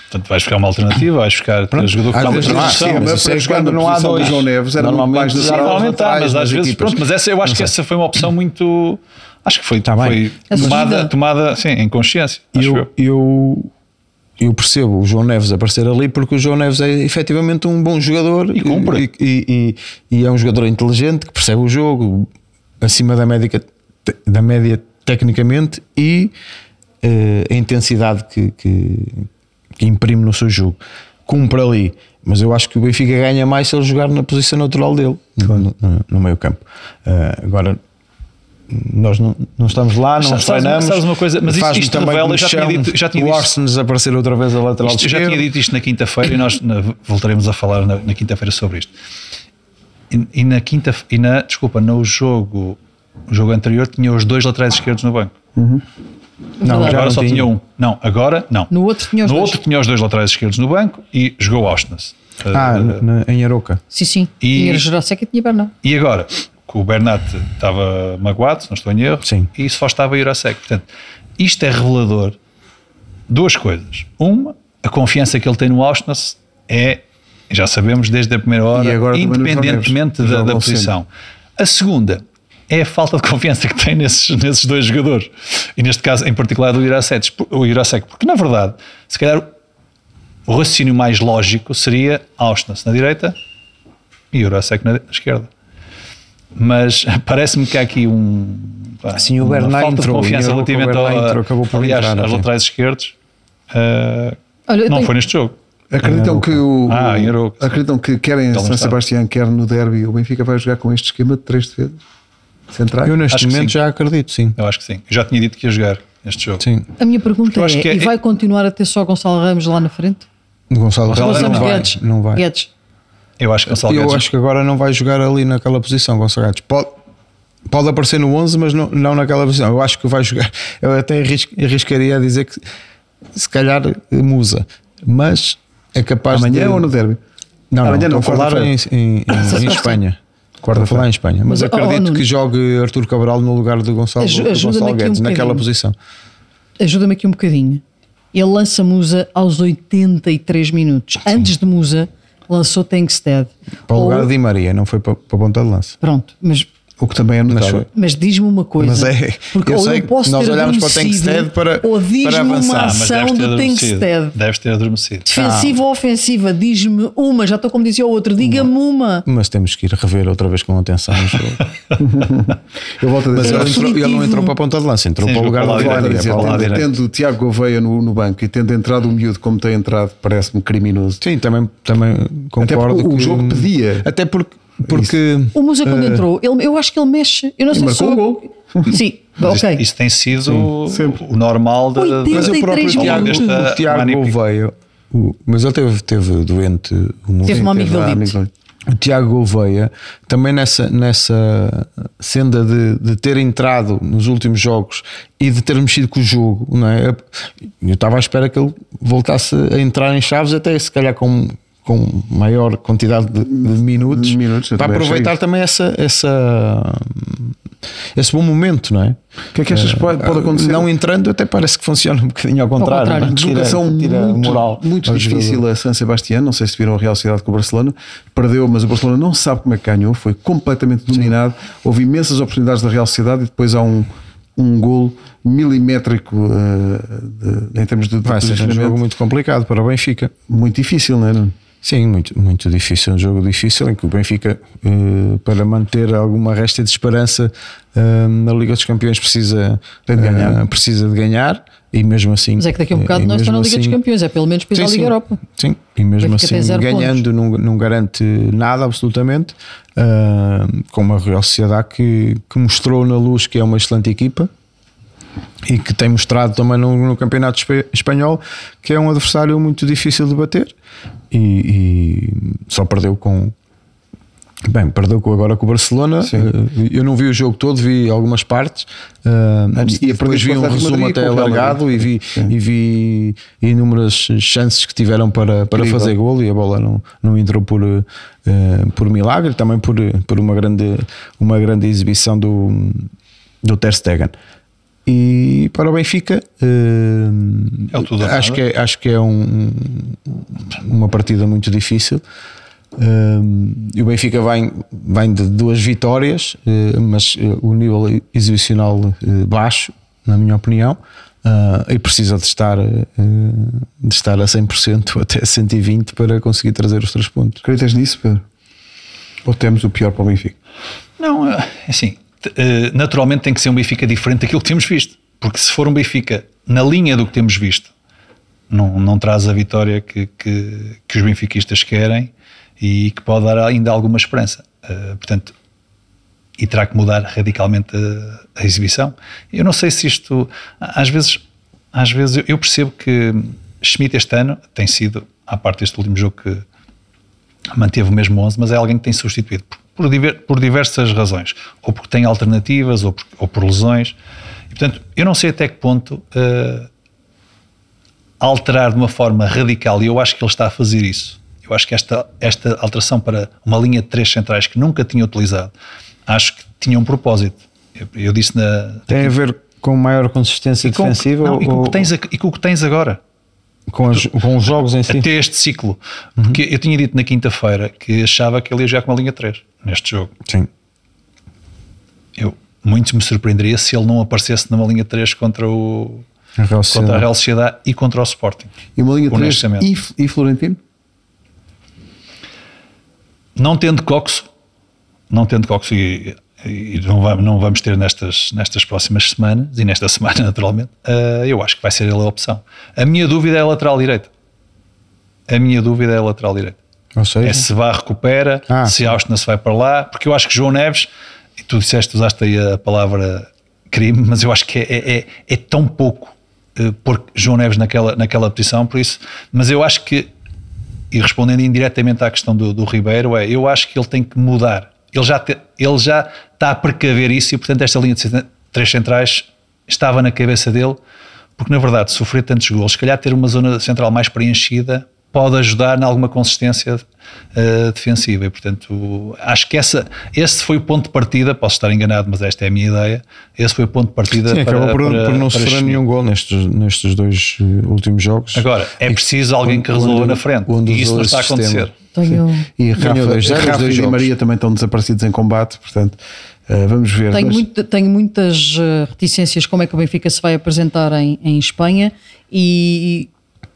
[SPEAKER 2] Portanto, vais buscar uma alternativa, vais buscar
[SPEAKER 4] Pronto.
[SPEAKER 2] jogador que está
[SPEAKER 4] sim,
[SPEAKER 1] mas
[SPEAKER 4] mas é quando não há dois.
[SPEAKER 1] João Neves era
[SPEAKER 4] Normalmente
[SPEAKER 1] mais
[SPEAKER 2] Normalmente há,
[SPEAKER 4] laterais
[SPEAKER 2] mas às vezes,
[SPEAKER 4] equipas.
[SPEAKER 2] pronto, mas essa, eu acho que
[SPEAKER 4] sei.
[SPEAKER 2] essa foi uma opção muito. Acho que foi,
[SPEAKER 4] Tá
[SPEAKER 2] foi tomada, tomada sim, em consciência. Acho
[SPEAKER 4] eu,
[SPEAKER 2] eu.
[SPEAKER 4] Eu, percebo o João Neves aparecer ali porque o João Neves é efetivamente um bom jogador
[SPEAKER 2] E cumpre.
[SPEAKER 4] e, e- e- e é um jogador inteligente que percebe o jogo acima da média, da média tecnicamente e eh, a intensidade que, que, que imprime no seu jogo. Cumpre ali, mas eu acho que o Benfica ganha mais se ele jogar na posição natural dele, no, no- no meio campo. Eh, agora, nós não, não estamos lá, não
[SPEAKER 2] Sabes-
[SPEAKER 4] treinamos.
[SPEAKER 2] sabes uma coisa, mas isto
[SPEAKER 4] também
[SPEAKER 2] revela, já tinha dito- já tinha
[SPEAKER 4] o
[SPEAKER 2] dito-
[SPEAKER 4] Orsens aparecer outra vez a lateral
[SPEAKER 2] Isto, eu já tinha dito isto na quinta-feira e nós na- voltaremos a falar na, na quinta-feira sobre isto. E, e na quinta e na desculpa, no jogo, jogo anterior tinha os dois laterais esquerdos no banco.
[SPEAKER 4] Não,
[SPEAKER 3] Verdade.
[SPEAKER 4] já
[SPEAKER 2] agora
[SPEAKER 4] não
[SPEAKER 2] só
[SPEAKER 4] tinha.
[SPEAKER 2] tinha um. Não, agora não.
[SPEAKER 3] No outro tinha os
[SPEAKER 2] No
[SPEAKER 3] dois.
[SPEAKER 2] outro tinha os dois laterais esquerdos no banco e jogou Ausnes.
[SPEAKER 4] Ah,
[SPEAKER 2] Uh,
[SPEAKER 4] na- em Aroca.
[SPEAKER 3] Sim, sim.
[SPEAKER 2] E-
[SPEAKER 3] e tinha Bernard.
[SPEAKER 2] E agora, que o Bernat estava magoado, se não estou em erro,
[SPEAKER 4] Sim.
[SPEAKER 2] e só estava Jurasek. Portanto, isto é revelador de duas coisas. Uma, a confiança que ele tem no Auschwitz é, já sabemos desde a primeira hora, independentemente da, da posição. A segunda é a falta de confiança que tem nesses, nesses dois jogadores. E neste caso, em particular, do. O Jurasek, porque na verdade, se calhar o raciocínio mais lógico seria Auschwitz na direita e Jurasek na esquerda mas parece-me que há aqui um pá,
[SPEAKER 4] Sim, o
[SPEAKER 2] uma
[SPEAKER 4] Bernat
[SPEAKER 2] falta
[SPEAKER 4] entrou,
[SPEAKER 2] de confiança
[SPEAKER 4] o
[SPEAKER 2] relativamente ao,
[SPEAKER 4] entrou, acabou por
[SPEAKER 2] aliás,
[SPEAKER 4] entrar,
[SPEAKER 2] aos laterais esquerdos uh,
[SPEAKER 3] Olha,
[SPEAKER 2] não
[SPEAKER 3] tenho-
[SPEAKER 2] foi neste jogo
[SPEAKER 1] Acreditam que o,
[SPEAKER 2] Ah, sim.
[SPEAKER 1] acreditam que querem
[SPEAKER 2] Então não
[SPEAKER 1] San. Sebastião, quer no derby, o Benfica vai jogar com este esquema de três defesas centrais.
[SPEAKER 4] Eu neste
[SPEAKER 2] Acho
[SPEAKER 4] momento já acredito, sim.
[SPEAKER 2] eu acho que sim, eu já tinha dito que ia jogar este jogo
[SPEAKER 4] Sim.
[SPEAKER 3] A minha pergunta é,
[SPEAKER 2] acho que é-
[SPEAKER 3] e vai continuar a ter só Gonçalo Ramos lá na frente?
[SPEAKER 4] O Gonçalo
[SPEAKER 2] Gonçalo
[SPEAKER 4] Ramos não
[SPEAKER 2] Ramos
[SPEAKER 4] vai.
[SPEAKER 3] Guedes.
[SPEAKER 4] Não vai.
[SPEAKER 3] Guedes.
[SPEAKER 2] Eu acho que o Salgueiro
[SPEAKER 4] Eu acho que agora não vai jogar ali naquela posição, Gonçalo Guedes. Pode, pode aparecer no 11, mas não, não naquela posição. Eu acho que vai jogar. Eu até arris- arriscaria a dizer que se calhar musa, mas é capaz
[SPEAKER 1] Amanhã
[SPEAKER 4] de.
[SPEAKER 1] ou no derby?
[SPEAKER 4] Não, não,
[SPEAKER 1] Amanhã não,
[SPEAKER 4] a falar em, em, em, em Espanha. Estou a falar em Espanha. Mas,
[SPEAKER 3] Mas, oh,
[SPEAKER 4] acredito
[SPEAKER 3] Nuno.
[SPEAKER 4] que jogue Artur Cabral no lugar do Gonçalo,
[SPEAKER 3] Aju-
[SPEAKER 4] do Gonçalo
[SPEAKER 3] aqui um
[SPEAKER 4] Guedes, naquela posição.
[SPEAKER 3] Ajuda-me aqui um bocadinho. Ele lança Musa aos 83 minutos. Antes de Musa, lançou Tankstead.
[SPEAKER 4] Para o lugar
[SPEAKER 3] Ou-
[SPEAKER 4] de Di Maria, não foi para, para a ponta de lança.
[SPEAKER 3] Pronto, mas,
[SPEAKER 1] O que também é notável.
[SPEAKER 3] mas diz-me uma coisa.
[SPEAKER 4] Mas é-
[SPEAKER 3] porque
[SPEAKER 4] eu
[SPEAKER 3] ou
[SPEAKER 4] sei
[SPEAKER 3] eu posso
[SPEAKER 4] que nós
[SPEAKER 3] ter
[SPEAKER 4] olhamos para o Tankstead para-
[SPEAKER 3] ou
[SPEAKER 4] para
[SPEAKER 3] diz-me uma
[SPEAKER 4] avançar,
[SPEAKER 2] mas
[SPEAKER 3] ação
[SPEAKER 2] deves ter
[SPEAKER 3] do
[SPEAKER 2] adormecido
[SPEAKER 3] Tankstead.
[SPEAKER 2] deves ter adormecido
[SPEAKER 3] Defensiva ou ofensiva, diz-me uma, já estou como dizia o outro, diga-me uma.
[SPEAKER 4] Mas temos que ir rever outra vez com atenção o jogo.
[SPEAKER 1] Eu volto a
[SPEAKER 4] Mas
[SPEAKER 1] dizer.
[SPEAKER 4] ele, entrou, ele não entrou para a ponta de lança, entrou
[SPEAKER 2] Sim,
[SPEAKER 4] para o lugar
[SPEAKER 2] para lá
[SPEAKER 1] tendo, o Tiago Gouveia no, no banco e tendo entrado o miúdo como tem entrado, parece-me criminoso.
[SPEAKER 4] Sim, também, também concordo
[SPEAKER 1] porque o jogo pedia.
[SPEAKER 4] Até porque, porque
[SPEAKER 3] O Musa quando entrou, ele, eu acho que ele mexe. Eu não sei
[SPEAKER 1] marcou
[SPEAKER 3] só...
[SPEAKER 1] um gol.
[SPEAKER 3] Sim,
[SPEAKER 2] Mas
[SPEAKER 3] ok.
[SPEAKER 2] Isto, isso tem sido
[SPEAKER 1] sempre.
[SPEAKER 2] o normal da,
[SPEAKER 4] mas o próprio
[SPEAKER 3] 33
[SPEAKER 4] Tiago, o Tiago Gouveia, o- mas ele teve, teve doente. O Musa.
[SPEAKER 3] Teve um amigo
[SPEAKER 1] Teve
[SPEAKER 3] dele.
[SPEAKER 1] amigo dele.
[SPEAKER 4] O Tiago Gouveia também nessa, nessa senda de, de ter entrado nos últimos jogos e de ter mexido com o jogo, não é? Eu estava à espera que ele voltasse a entrar em chaves, até se calhar com, com maior quantidade de, de minutos,
[SPEAKER 1] minutos,
[SPEAKER 4] para
[SPEAKER 1] achei
[SPEAKER 4] aproveitar também essa, essa, esse bom momento, não é?
[SPEAKER 1] O que é que achas que pode, pode acontecer?
[SPEAKER 4] Não entrando, até parece que funciona um bocadinho ao contrário.
[SPEAKER 3] contrário.
[SPEAKER 4] não é? Tira-
[SPEAKER 1] Deslocação
[SPEAKER 4] tira
[SPEAKER 1] muito,
[SPEAKER 4] moral
[SPEAKER 1] muito
[SPEAKER 4] ao
[SPEAKER 1] difícil
[SPEAKER 4] jogador.
[SPEAKER 1] a San Sebastián. Não sei se viram a Real Sociedade com o Barcelona. Perdeu, mas o Barcelona não sabe como é que ganhou. Foi completamente dominado. Houve imensas oportunidades da Real Sociedade e depois há um, um gol milimétrico eh, de- em termos de, de
[SPEAKER 4] Vai ser um jogo muito complicado para o Benfica.
[SPEAKER 1] muito difícil, não é?
[SPEAKER 4] Sim, muito, muito difícil, um jogo difícil em que o Benfica, eh, para manter alguma resta de esperança eh, na Liga dos Campeões, precisa,
[SPEAKER 1] de ganhar.
[SPEAKER 4] eh, precisa de ganhar e mesmo assim.
[SPEAKER 3] Mas é que daqui a um bocado nós estamos na Liga dos
[SPEAKER 4] assim-
[SPEAKER 3] Campeões, é pelo menos
[SPEAKER 4] Sim,
[SPEAKER 3] Liga
[SPEAKER 4] sim.
[SPEAKER 3] Europa.
[SPEAKER 4] Sim, e mesmo assim, ganhando não, não garante nada absolutamente, ah, com uma Real Sociedade que, que mostrou na luz que é uma excelente equipa e que tem mostrado também no, no Campeonato Espa- Espanhol que é um adversário muito difícil de bater e, e só perdeu com Bem, perdeu agora com o Barcelona. Eh, Eu não vi o jogo todo, vi algumas partes. eh,
[SPEAKER 1] Antes
[SPEAKER 4] e depois vi um resumo
[SPEAKER 1] Madrid
[SPEAKER 4] até alargado e vi, e vi inúmeras chances que tiveram para, para
[SPEAKER 1] Incrível.
[SPEAKER 4] fazer golo e a bola não, não entrou por, eh, por milagre, também por, por uma, grande, uma grande exibição do, do Ter Stegen. E para o Benfica, eh,
[SPEAKER 2] É
[SPEAKER 4] acho,
[SPEAKER 2] nada.
[SPEAKER 4] que é, acho que é um- uma partida muito difícil. Um, e o Benfica vem, vem de duas vitórias, eh, mas eh, o nível exibicional eh, baixo, na minha opinião, e precisa de estar, eh, de estar a 100% até 120% para conseguir trazer os três pontos.
[SPEAKER 1] Acreditas nisso, Pedro? Ou temos o pior para o Benfica?
[SPEAKER 2] Não, é assim, eh, naturalmente tem que ser um Benfica diferente daquilo que temos visto. Porque se for um Benfica na linha do que temos visto, não, não traz a vitória que, que, que os benfiquistas querem e que pode dar ainda alguma esperança. Eh, portanto, e terá que mudar radicalmente a, a exibição. Eu não sei se isto, às vezes, às vezes eu- percebo que Schmidt este ano tem sido, à parte deste último jogo que manteve o mesmo 11, mas é alguém que tem substituído por, diver- por diversas razões, ou porque tem alternativas, ou por, ou por lesões. E, portanto, eu não sei até que ponto eh, alterar de uma forma radical, e eu acho que ele está a fazer isso. Eu acho que esta, esta alteração para uma linha de três centrais que nunca tinha utilizado, acho que tinha um propósito. Eu, eu disse na.
[SPEAKER 4] Tem a ver com maior consistência
[SPEAKER 2] e com,
[SPEAKER 4] defensiva
[SPEAKER 2] não, e com o
[SPEAKER 4] ou
[SPEAKER 2] que tens, e com o que tens agora
[SPEAKER 4] com, as- com os jogos em si?
[SPEAKER 2] até este ciclo. Porque eu tinha dito na quinta-feira que achava que ele ia jogar com uma linha 3 neste jogo.
[SPEAKER 4] Sim.
[SPEAKER 2] Eu muito me surpreenderia se ele não aparecesse numa linha 3 contra o
[SPEAKER 4] A Real
[SPEAKER 2] contra a
[SPEAKER 4] Sociedade.
[SPEAKER 2] Real Sociedade e contra o Sporting.
[SPEAKER 1] E uma linha 3
[SPEAKER 2] Honestamente.
[SPEAKER 1] e, e Florentino?
[SPEAKER 2] Não tendo Coxo, não tendo Coxo e, e não, vamos, não vamos ter nestas, nestas próximas semanas e nesta semana naturalmente, eh, eu acho que vai ser ele a opção. A minha dúvida é a lateral direita. A minha dúvida é a lateral direita.
[SPEAKER 4] Seja,
[SPEAKER 2] É se vá recupera,
[SPEAKER 4] Ah,
[SPEAKER 2] se. Austin se vai para lá, porque eu acho que João Neves, e tu disseste, usaste aí a palavra crime, mas eu acho que é, é, é- é tão pouco eh, pôr João Neves naquela, naquela posição, por isso, mas eu acho que, e respondendo indiretamente à questão do, do Ribeiro, é, eu acho que ele tem que mudar. Ele já, te- ele já está a precaver isso e, portanto, esta linha de três centrais estava na cabeça dele, porque na verdade, sofrer tantos gols, se calhar ter uma zona central mais preenchida pode ajudar em alguma consistência eh, defensiva. E, portanto, acho que essa, esse foi o ponto de partida. Posso estar enganado, mas esta é a minha ideia. Esse foi o ponto de partida
[SPEAKER 4] Sim,
[SPEAKER 2] para,
[SPEAKER 4] acabou por,
[SPEAKER 2] para-
[SPEAKER 4] por não sofrer nenhum gol nestes, nestes dois eh, últimos jogos.
[SPEAKER 2] Agora, é preciso alguém que resolva na frente. E isso não está a acontecer.
[SPEAKER 3] Tenho,
[SPEAKER 1] E Rafa,
[SPEAKER 4] dois
[SPEAKER 1] Rafa
[SPEAKER 4] dois
[SPEAKER 1] e
[SPEAKER 4] jogos.
[SPEAKER 1] Maria também estão desaparecidos em combate, portanto, eh, vamos ver.
[SPEAKER 3] tenho,
[SPEAKER 1] Mas-
[SPEAKER 3] muito- tenho muitas eh, reticências como é que o Benfica se vai apresentar em, em Espanha e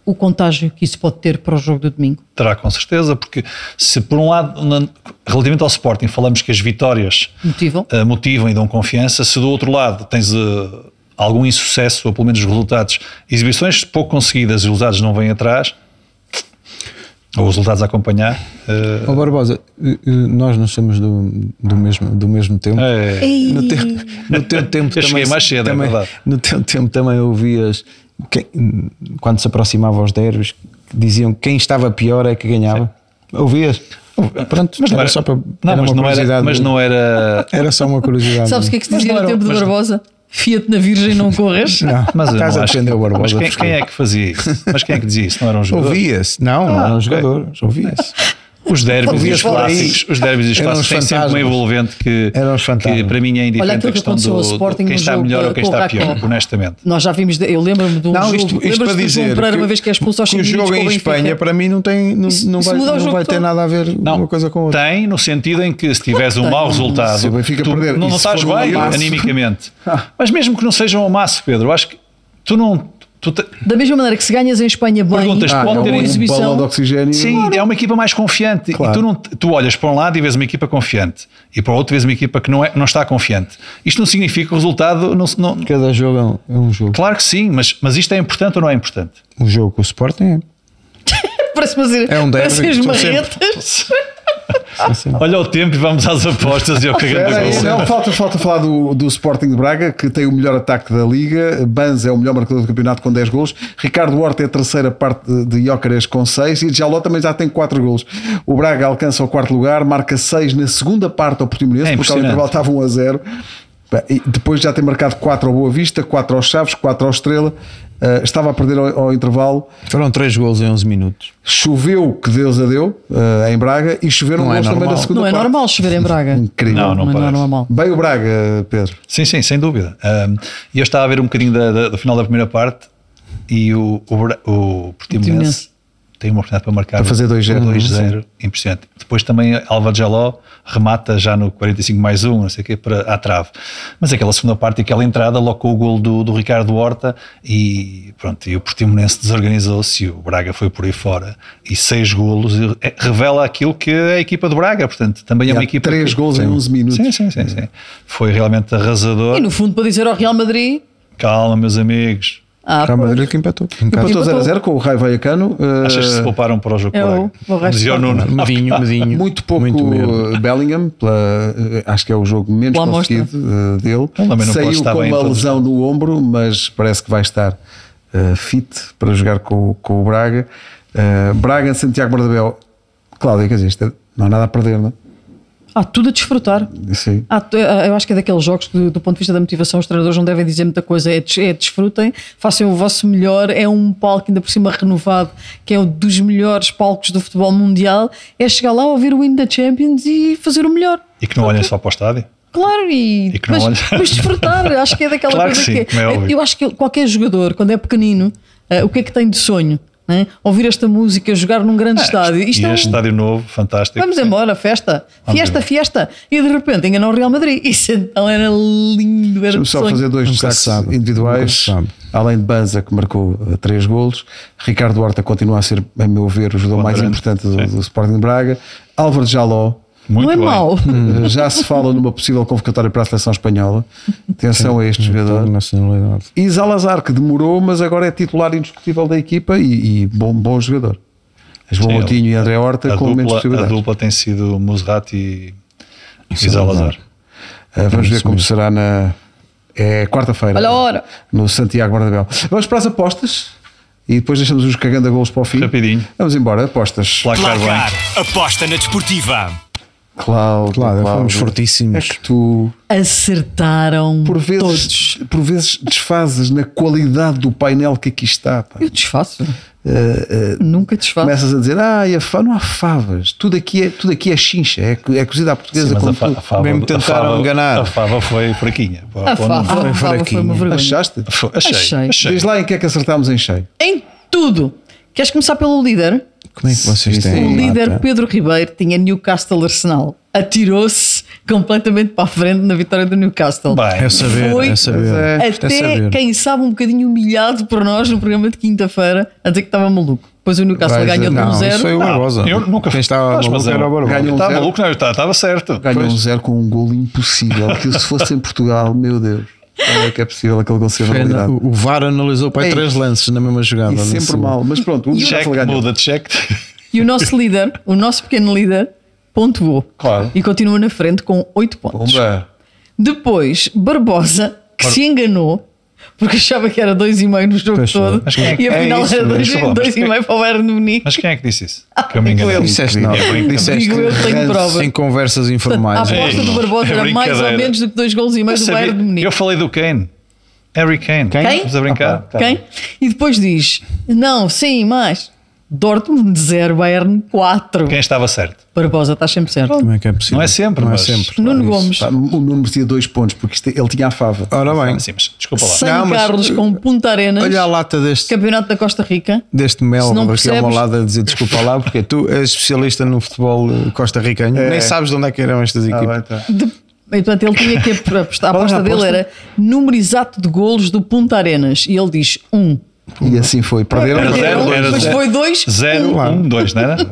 [SPEAKER 3] o contágio que isso pode ter para o jogo do domingo.
[SPEAKER 2] Terá com certeza, porque se por um lado, na- relativamente ao Sporting, falamos que as vitórias
[SPEAKER 3] Motivam?
[SPEAKER 2] eh, motivam e dão confiança, se do outro lado tens algum insucesso, ou pelo menos os resultados, exibições pouco conseguidas e os resultados não vêm atrás, ou os resultados a acompanhar, eh,
[SPEAKER 4] Ó Barbosa, eh, eh, nós não somos do, do, mesmo, do mesmo tempo.
[SPEAKER 2] é,
[SPEAKER 4] No teu, no teu tempo
[SPEAKER 2] Eu
[SPEAKER 4] também,
[SPEAKER 2] mais cedo, é
[SPEAKER 4] também,
[SPEAKER 2] verdade.
[SPEAKER 4] No teu tempo também ouvias quem- quando se aproximava aos derbys diziam que quem estava pior é que ganhava. Ouvias? Pronto,
[SPEAKER 2] mas não
[SPEAKER 4] era
[SPEAKER 2] era,
[SPEAKER 4] só para
[SPEAKER 2] não,
[SPEAKER 4] era
[SPEAKER 2] mas
[SPEAKER 4] uma
[SPEAKER 2] não era,
[SPEAKER 4] curiosidade.
[SPEAKER 2] mas não era,
[SPEAKER 4] Era só uma curiosidade.
[SPEAKER 3] Sabes o que é que se dizia
[SPEAKER 2] não
[SPEAKER 3] no tempo de Barbosa? Fia-te na Virgem, não corres.
[SPEAKER 4] Não,
[SPEAKER 2] mas
[SPEAKER 4] estás
[SPEAKER 2] não
[SPEAKER 4] a
[SPEAKER 2] acho
[SPEAKER 4] defender
[SPEAKER 2] que-
[SPEAKER 4] o Barbosa.
[SPEAKER 2] Mas quem, quem é que fazia isso? Mas quem é que dizia isso? Não eram os jogadores?
[SPEAKER 4] Ouvia-se? Não, não
[SPEAKER 2] Ah,
[SPEAKER 4] eram
[SPEAKER 2] ok.
[SPEAKER 4] jogadores. Ouvia-se.
[SPEAKER 2] Os derbys e os
[SPEAKER 4] por aí.
[SPEAKER 2] clássicos, os derbys e os clássicos
[SPEAKER 4] os
[SPEAKER 2] têm sempre uma envolvente que,
[SPEAKER 4] Eram os
[SPEAKER 2] que para mim é
[SPEAKER 3] Olha
[SPEAKER 2] indiferente
[SPEAKER 3] aquilo
[SPEAKER 2] a
[SPEAKER 3] que
[SPEAKER 2] questão do, do
[SPEAKER 3] Sporting
[SPEAKER 2] quem está
[SPEAKER 3] jogo
[SPEAKER 2] melhor ou quem está pior, honestamente.
[SPEAKER 3] Nós já vimos, de- eu lembro-me de um
[SPEAKER 4] Não,
[SPEAKER 3] jogo,
[SPEAKER 4] isto, isto
[SPEAKER 3] lembras-te
[SPEAKER 4] para
[SPEAKER 3] do
[SPEAKER 4] dizer
[SPEAKER 3] Pereira
[SPEAKER 4] que,
[SPEAKER 3] uma vez que é expulso aos
[SPEAKER 4] que o
[SPEAKER 3] 5
[SPEAKER 4] jogo em. Espanha para mim não tem não,
[SPEAKER 3] Isso-
[SPEAKER 4] não vai, não
[SPEAKER 3] jogo
[SPEAKER 4] vai ter
[SPEAKER 3] todo.
[SPEAKER 4] nada a ver
[SPEAKER 2] Não,
[SPEAKER 4] uma coisa com outra.
[SPEAKER 2] tem no sentido em que se tiveres um mau resultado,
[SPEAKER 1] Se o Benfica
[SPEAKER 2] tu
[SPEAKER 1] perder,
[SPEAKER 2] não,
[SPEAKER 1] e
[SPEAKER 2] não
[SPEAKER 1] se
[SPEAKER 2] estás bem animicamente. Mas mesmo que não seja um amasso, Pedro, eu acho que tu não. Tu te-
[SPEAKER 3] Da mesma maneira que se ganhas em Espanha bem,
[SPEAKER 2] Perguntas,
[SPEAKER 1] Ah,
[SPEAKER 2] pode
[SPEAKER 1] é
[SPEAKER 2] ter
[SPEAKER 1] um,
[SPEAKER 3] exibição.
[SPEAKER 1] balão de oxigênio.
[SPEAKER 2] Sim, é uma equipa mais confiante.
[SPEAKER 1] Claro.
[SPEAKER 2] E tu, não, tu olhas para um lado e vês uma equipa confiante, e para o outro vês uma equipa que não, é, não está confiante. Isto não significa que o resultado. Não, não-
[SPEAKER 4] Cada jogo é um, é um jogo.
[SPEAKER 2] claro que sim, mas, mas isto é importante ou não é importante?
[SPEAKER 4] O jogo com o Sporting é.
[SPEAKER 3] parece fazer
[SPEAKER 4] É um derby,
[SPEAKER 3] parecem as
[SPEAKER 4] sempre-
[SPEAKER 2] Olha o tempo e vamos às apostas e ao cagando
[SPEAKER 1] aí,
[SPEAKER 2] gol.
[SPEAKER 1] não, falta, falta falar do, do Sporting de Braga, que tem o melhor ataque da Liga. Banz é o melhor marcador do campeonato com 10 golos. Ricardo Horta é a terceira parte de- Jócares com 6 e Jaló também já tem 4 golos. O Braga alcança o quarto lugar, marca 6 na segunda parte ao Portimonense,
[SPEAKER 2] É
[SPEAKER 1] porque ao
[SPEAKER 2] impressionante.
[SPEAKER 1] intervalo estava 1 a 0. Depois já tem marcado 4 ao Boa Vista, 4 ao Chaves, 4 ao Estrela. Uh, estava a perder ao, ao intervalo.
[SPEAKER 4] Foram 3 gols em 11 minutos.
[SPEAKER 1] Choveu, que Deus a deu, uh, em Braga, e choveram
[SPEAKER 4] Não é
[SPEAKER 1] gols também
[SPEAKER 4] normal.
[SPEAKER 1] na segunda
[SPEAKER 3] Não é
[SPEAKER 1] parte.
[SPEAKER 3] normal chover em Braga.
[SPEAKER 1] Incrível.
[SPEAKER 2] Não, não
[SPEAKER 3] Mas não é normal.
[SPEAKER 1] Bem o Braga, Pedro.
[SPEAKER 2] Sim, sim, sem dúvida. Um, E eu estava a ver um bocadinho da, da- do final da primeira parte e o, o, o Portimonense. Tem uma oportunidade para marcar
[SPEAKER 1] Para fazer 2-0.
[SPEAKER 2] 2-0, impressionante. Depois também Alva Jaló remata já no 45 mais 1, não sei o quê, para à trave. Mas aquela segunda parte e aquela entrada, logo com o gol do, do Ricardo Horta e pronto, e o Portimonense desorganizou-se e o Braga foi por aí fora e seis golos e, é, revela aquilo que é a equipa do Braga, portanto também é
[SPEAKER 1] E
[SPEAKER 2] uma equipa
[SPEAKER 1] três
[SPEAKER 2] que-
[SPEAKER 1] golos em
[SPEAKER 2] Sim.
[SPEAKER 1] 11 minutos.
[SPEAKER 2] Sim, sim, sim, sim. Foi realmente arrasador.
[SPEAKER 3] E no fundo, para dizer ao Real Madrid.
[SPEAKER 2] Calma, meus amigos.
[SPEAKER 3] Ah,
[SPEAKER 4] Real. Madrid que empatou. Em
[SPEAKER 1] Empatou
[SPEAKER 4] casa.
[SPEAKER 3] Empatou.
[SPEAKER 1] 0 a 0 com o Raio Vallecano. uh,
[SPEAKER 2] Achas que se pouparam para o jogo
[SPEAKER 3] É
[SPEAKER 2] com o
[SPEAKER 3] resto
[SPEAKER 2] Dizia o Nuno.
[SPEAKER 4] Medinho, medinho.
[SPEAKER 1] Muito pouco
[SPEAKER 4] Muito
[SPEAKER 1] uh, Bellingham, pela, uh, acho que é o jogo menos
[SPEAKER 3] Pela
[SPEAKER 1] conseguido uh, dele.
[SPEAKER 2] Ele também não
[SPEAKER 1] Saiu com uma lesão no ombro, mas parece que vai estar uh, fit para jogar com, com o Braga. Uh, Braga, Santiago Bernabéu. Cláudia, quer dizer, é- não há nada a perder, não
[SPEAKER 3] Há tudo a desfrutar.
[SPEAKER 1] é? Aí.
[SPEAKER 3] Há tu- eu acho que é daqueles jogos que, do, ponto de vista da motivação, os treinadores não devem dizer muita coisa. É, é desfrutem, façam o vosso melhor. É um palco ainda por cima renovado, que é um dos melhores palcos do futebol mundial. É chegar lá, ouvir o hino da Champions e fazer o melhor.
[SPEAKER 2] E que não olhem só para o estádio.
[SPEAKER 3] Claro, e,
[SPEAKER 2] E que
[SPEAKER 3] mas, mas desfrutar, acho que é daquela
[SPEAKER 2] Claro que
[SPEAKER 3] coisa
[SPEAKER 2] sim,
[SPEAKER 3] que,
[SPEAKER 2] é óbvio.
[SPEAKER 3] eu acho que qualquer jogador, quando é pequenino, eh, o que é que tem de sonho? Né? Ouvir esta música, jogar num grande estádio. Isto
[SPEAKER 2] e
[SPEAKER 3] é um-
[SPEAKER 2] estádio novo, fantástico.
[SPEAKER 3] Vamos embora, festa, fiesta, fiesta. E de repente enganou o Real Madrid. Isso então era lindo. Era
[SPEAKER 1] só fazer dois destaques individuais. Além de Banza, que marcou uh, três golos, Ricardo Horta continua a ser, a meu ver, o jogador mais importante do,
[SPEAKER 2] sim.
[SPEAKER 1] do Sporting de Braga. Álvaro Jaló,
[SPEAKER 2] Muito
[SPEAKER 3] não é
[SPEAKER 2] bem.
[SPEAKER 3] mau.
[SPEAKER 1] uh, já se fala numa possível convocatória para a seleção espanhola. Atenção a este jogador.
[SPEAKER 4] Nacionalidade.
[SPEAKER 1] E Zalazar, que demorou, mas agora é titular indiscutível da equipa e, e bom, bom jogador. João
[SPEAKER 2] Sim,
[SPEAKER 1] Moutinho e André Horta
[SPEAKER 2] A
[SPEAKER 1] com menos
[SPEAKER 2] dupla, a
[SPEAKER 1] possibilidades.
[SPEAKER 2] dupla tem sido Musrat e, e. Zalazar.
[SPEAKER 1] Uh, vamos ver como
[SPEAKER 4] mesmo.
[SPEAKER 1] será na é quarta-feira.
[SPEAKER 3] Olha a hora.
[SPEAKER 1] No Santiago Bernabéu. Vamos para as apostas e depois deixamos os cagando a golos para o fim.
[SPEAKER 2] Rapidinho.
[SPEAKER 1] Vamos embora, apostas.
[SPEAKER 2] Placar.
[SPEAKER 5] Placar. Aposta na desportiva.
[SPEAKER 1] Cláudio,
[SPEAKER 4] Claro,
[SPEAKER 1] Cláudio,
[SPEAKER 4] fomos fortíssimos.
[SPEAKER 1] É que tu,
[SPEAKER 3] Acertaram
[SPEAKER 1] por vezes,
[SPEAKER 3] todos.
[SPEAKER 1] por vezes desfazes na qualidade do painel que aqui está. pá.
[SPEAKER 3] Eu desfaço.
[SPEAKER 1] Uh, uh,
[SPEAKER 3] Nunca desfaço.
[SPEAKER 1] começas a dizer, ah, a fa... não há favas, tudo aqui é, tudo aqui é chincha, é, é cozida à portuguesa
[SPEAKER 2] Sim, mas
[SPEAKER 1] como
[SPEAKER 2] a, fa-
[SPEAKER 1] tudo.
[SPEAKER 2] a fava,
[SPEAKER 4] Bem me
[SPEAKER 2] a
[SPEAKER 4] tentaram
[SPEAKER 2] fava-
[SPEAKER 4] enganar.
[SPEAKER 2] A fava foi fraquinha.
[SPEAKER 3] A fava, a fava foi vergonha.
[SPEAKER 1] Achaste?
[SPEAKER 2] Foi- Achei,
[SPEAKER 3] Achei.
[SPEAKER 2] achei.
[SPEAKER 1] Diz lá em que é que acertámos em cheio.
[SPEAKER 3] Em tudo. Queres começar pelo líder?
[SPEAKER 4] Como é que vocês
[SPEAKER 1] Sim,
[SPEAKER 4] têm?
[SPEAKER 3] O líder
[SPEAKER 4] lata?
[SPEAKER 3] Pedro Ribeiro tinha Newcastle Arsenal. Atirou-se completamente para a frente na vitória do Newcastle.
[SPEAKER 2] Bem,
[SPEAKER 4] É saber,
[SPEAKER 3] Foi
[SPEAKER 4] é saber.
[SPEAKER 1] Mas é-
[SPEAKER 4] É
[SPEAKER 3] Até
[SPEAKER 4] saber.
[SPEAKER 3] quem sabe um bocadinho humilhado por nós no programa de quinta-feira a dizer que estava maluco. Depois o Newcastle ganhou de
[SPEAKER 1] dizer,
[SPEAKER 3] um
[SPEAKER 4] Não, isso foi
[SPEAKER 3] zero.
[SPEAKER 4] o Barbosa.
[SPEAKER 2] eu nunca
[SPEAKER 4] Quem estava
[SPEAKER 2] Mas,
[SPEAKER 4] maluco
[SPEAKER 2] é-
[SPEAKER 4] era o Barbosa.
[SPEAKER 1] Ganhou
[SPEAKER 2] Estava maluco, não, estava estava certo.
[SPEAKER 1] Ganhou
[SPEAKER 2] Pois.
[SPEAKER 1] um zero com um golo impossível. Que se fosse em Portugal, meu Deus, é que é possível aquele gol ser validado?
[SPEAKER 4] O o VAR analisou para
[SPEAKER 1] Ei.
[SPEAKER 4] três lances na mesma jogada.
[SPEAKER 1] E sempre mal, mas pronto, o
[SPEAKER 2] Check, muda de check.
[SPEAKER 3] E o nosso líder, o nosso pequeno líder, pontuou.
[SPEAKER 1] Claro.
[SPEAKER 3] E continua na frente com 8 pontos.
[SPEAKER 1] Pumba.
[SPEAKER 3] Depois, Barbosa, que se enganou. Porque achava que era 2,5 no jogo
[SPEAKER 4] Pois
[SPEAKER 3] todo.
[SPEAKER 2] Mas é que-
[SPEAKER 3] e afinal
[SPEAKER 4] é isso
[SPEAKER 3] era
[SPEAKER 4] mesmo.
[SPEAKER 3] 2
[SPEAKER 2] Desculpa lá, mas
[SPEAKER 3] 2,5 para o Bayern de Munique.
[SPEAKER 2] Mas quem é que disse isso? Que eu me enganei.
[SPEAKER 3] eu.
[SPEAKER 4] Disseste não.
[SPEAKER 2] É.
[SPEAKER 4] Disseste
[SPEAKER 3] Digo eu tenho prova.
[SPEAKER 4] em conversas
[SPEAKER 3] Portanto,
[SPEAKER 4] informais.
[SPEAKER 3] a aposta
[SPEAKER 2] Ei,
[SPEAKER 3] do Barbosa
[SPEAKER 2] é
[SPEAKER 3] era mais ou menos do que 2 gols e meio do Bayern de Munique.
[SPEAKER 2] eu falei do Kane. Harry Kane.
[SPEAKER 3] Quem?
[SPEAKER 2] Estamos a brincar.
[SPEAKER 3] Quem? E depois diz: Não, sim, mais. Dortmund 0, Bayern 4.
[SPEAKER 2] Quem estava certo?
[SPEAKER 3] Barbosa, estás sempre certo.
[SPEAKER 4] Como é que é possível?
[SPEAKER 2] Não é sempre,
[SPEAKER 4] Não
[SPEAKER 2] mas-
[SPEAKER 4] é sempre.
[SPEAKER 3] Nuno
[SPEAKER 4] Isso.
[SPEAKER 3] Gomes,
[SPEAKER 1] Pá, O Nuno merecia dois pontos porque isto- ele tinha a fava.
[SPEAKER 4] Ora bem,
[SPEAKER 2] Sim, mas desculpa lá.
[SPEAKER 3] São
[SPEAKER 4] Não, mas-
[SPEAKER 3] Carlos com Punta Arenas,
[SPEAKER 4] olha a lata deste,
[SPEAKER 3] Campeonato da Costa Rica.
[SPEAKER 4] deste
[SPEAKER 3] Se não
[SPEAKER 4] aqui ao meu lado a dizer desculpa lá, porque tu és especialista no futebol eh, costarricano, nem sabes de onde é que eram estas
[SPEAKER 1] Ah,
[SPEAKER 4] equipas.
[SPEAKER 1] vai, tá.
[SPEAKER 3] De- portanto, ele tinha que apostar. A
[SPEAKER 1] era a
[SPEAKER 3] aposta dele
[SPEAKER 1] aposta?
[SPEAKER 3] era número exato de golos do Punta Arenas. E ele diz 1. Um.
[SPEAKER 1] E assim foi. Perderam.
[SPEAKER 2] Era
[SPEAKER 3] Era
[SPEAKER 2] zero, era
[SPEAKER 3] mas
[SPEAKER 2] zero.
[SPEAKER 3] foi 2.
[SPEAKER 2] 0, 1, 2, não era? Ele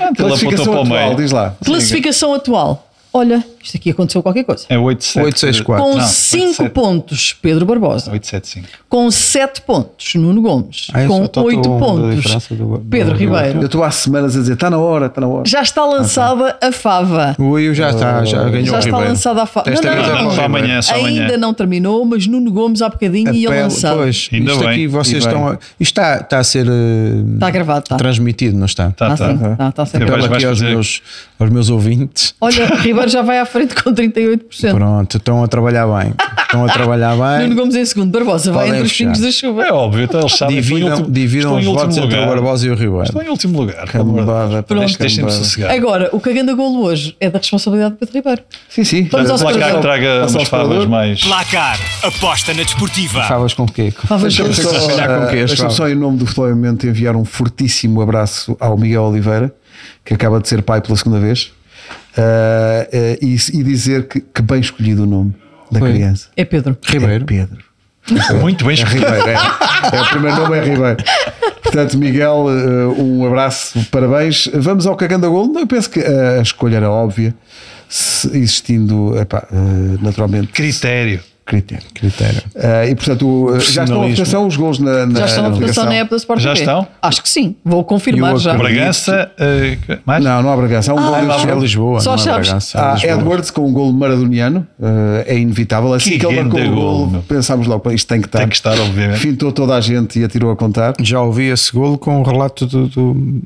[SPEAKER 2] apontou
[SPEAKER 1] Classificação
[SPEAKER 2] para o
[SPEAKER 1] atual,
[SPEAKER 2] meio.
[SPEAKER 1] diz lá.
[SPEAKER 3] Classificação atual. Olha, Isto aqui aconteceu qualquer coisa.
[SPEAKER 2] É 8-7.
[SPEAKER 4] 864.
[SPEAKER 3] Com
[SPEAKER 2] Não,
[SPEAKER 3] 5
[SPEAKER 2] 8-7.
[SPEAKER 3] pontos, Pedro Barbosa.
[SPEAKER 2] 8-7-5.
[SPEAKER 3] Com 7 pontos, Nuno Gomes.
[SPEAKER 4] Ah, eu
[SPEAKER 3] com
[SPEAKER 4] só estou
[SPEAKER 3] 8
[SPEAKER 4] um da
[SPEAKER 3] pontos,
[SPEAKER 4] do-
[SPEAKER 3] Pedro
[SPEAKER 4] do-
[SPEAKER 3] Ribeiro.
[SPEAKER 1] Eu estou há semanas a dizer: está na hora, está na hora.
[SPEAKER 3] Já está lançada a fava.
[SPEAKER 4] O Will já está, já ganhou
[SPEAKER 3] Já está
[SPEAKER 4] Ribeiro.
[SPEAKER 3] lançada a fava. Não, não, não,
[SPEAKER 4] para o
[SPEAKER 2] Só amanhã, só
[SPEAKER 3] Ainda
[SPEAKER 2] amanhã.
[SPEAKER 3] não terminou, mas Nuno Gomes há bocadinho ia
[SPEAKER 4] Apelo-
[SPEAKER 3] lançar.
[SPEAKER 4] Pois,
[SPEAKER 2] Ainda
[SPEAKER 4] isto
[SPEAKER 2] bem,
[SPEAKER 4] aqui vocês
[SPEAKER 1] bem.
[SPEAKER 4] estão. A, isto está, está a ser eh,
[SPEAKER 3] Está gravado, está.
[SPEAKER 4] transmitido, não está?
[SPEAKER 2] Tá,
[SPEAKER 3] Está
[SPEAKER 2] tá.
[SPEAKER 3] sim, está, está.
[SPEAKER 2] Eu
[SPEAKER 4] Apelo
[SPEAKER 2] vais-
[SPEAKER 4] aqui aos meus, aos meus ouvintes.
[SPEAKER 3] Olha, Ribeiro já vai à frente com 38%.
[SPEAKER 4] Pronto, estão a trabalhar bem. Estão a trabalhar
[SPEAKER 3] Nuno
[SPEAKER 4] bem.
[SPEAKER 3] Gomes em segundo, Barbosa vai entre os pingos da chuva.
[SPEAKER 2] É óbvio, então eles sabem. estão em
[SPEAKER 4] Dividam,
[SPEAKER 2] último-
[SPEAKER 4] dividam
[SPEAKER 2] estão
[SPEAKER 4] os votos entre o
[SPEAKER 2] lugar.
[SPEAKER 4] Barbosa e o
[SPEAKER 2] Estão
[SPEAKER 4] Ribeiro.
[SPEAKER 2] em último lugar.
[SPEAKER 1] Cambada,
[SPEAKER 3] Pronto.
[SPEAKER 2] Deixem-me sossegar.
[SPEAKER 3] Agora, o cagando a golo hoje é da responsabilidade de Pedro Ribeiro.
[SPEAKER 1] Sim, sim.
[SPEAKER 3] Vamos ao
[SPEAKER 2] O placar traga umas favas mais.
[SPEAKER 5] Placar. Aposta na desportiva.
[SPEAKER 4] Favas com o quê?
[SPEAKER 3] Favas
[SPEAKER 1] Deixa-me
[SPEAKER 3] doces.
[SPEAKER 1] só,
[SPEAKER 4] Olhar com
[SPEAKER 1] eh,
[SPEAKER 4] queixo,
[SPEAKER 1] deixa-me só, em nome do Futebol enviar um fortíssimo abraço ao Miguel Oliveira, que acaba de ser pai pela segunda vez, eh, e, e dizer que, que bem escolhido o nome da
[SPEAKER 4] Foi.
[SPEAKER 1] criança.
[SPEAKER 3] É Pedro.
[SPEAKER 4] Ribeiro.
[SPEAKER 1] É Pedro.
[SPEAKER 2] Muito bem
[SPEAKER 1] É
[SPEAKER 2] escolhido.
[SPEAKER 1] Ribeiro, é. É, o primeiro nome é Ribeiro. Portanto, Miguel, eh, um abraço, parabéns. Vamos ao cagando a gol. Eu penso que a escolha era óbvia, se- existindo, epá, naturalmente,
[SPEAKER 2] Critério.
[SPEAKER 1] Critério.
[SPEAKER 4] Critério.
[SPEAKER 1] Eh, e portanto, o- já estão a votação os gols na, na
[SPEAKER 3] Já estão na votação na app da Sport
[SPEAKER 2] Já
[SPEAKER 3] TV?
[SPEAKER 2] estão?
[SPEAKER 3] Acho que sim. Vou confirmar já.
[SPEAKER 2] Bragança. eh, mais?
[SPEAKER 1] Não, não há Bragança. Há um gol
[SPEAKER 3] Ah,
[SPEAKER 1] deste
[SPEAKER 4] É. Lisboa,
[SPEAKER 3] Só
[SPEAKER 4] não. Bragança.
[SPEAKER 1] Há
[SPEAKER 4] Lisboa.
[SPEAKER 1] Edwards com um gol maradoniano, eh, é inevitável. Assim
[SPEAKER 2] Que
[SPEAKER 1] que, ele marcou o gol,
[SPEAKER 2] gol,
[SPEAKER 1] pensámos logo, "Pá, isto tem que estar.
[SPEAKER 2] Tem que estar, obviamente.
[SPEAKER 1] Fintou toda a gente e atirou a contar.
[SPEAKER 4] Já ouvi esse golo com o relato do, do-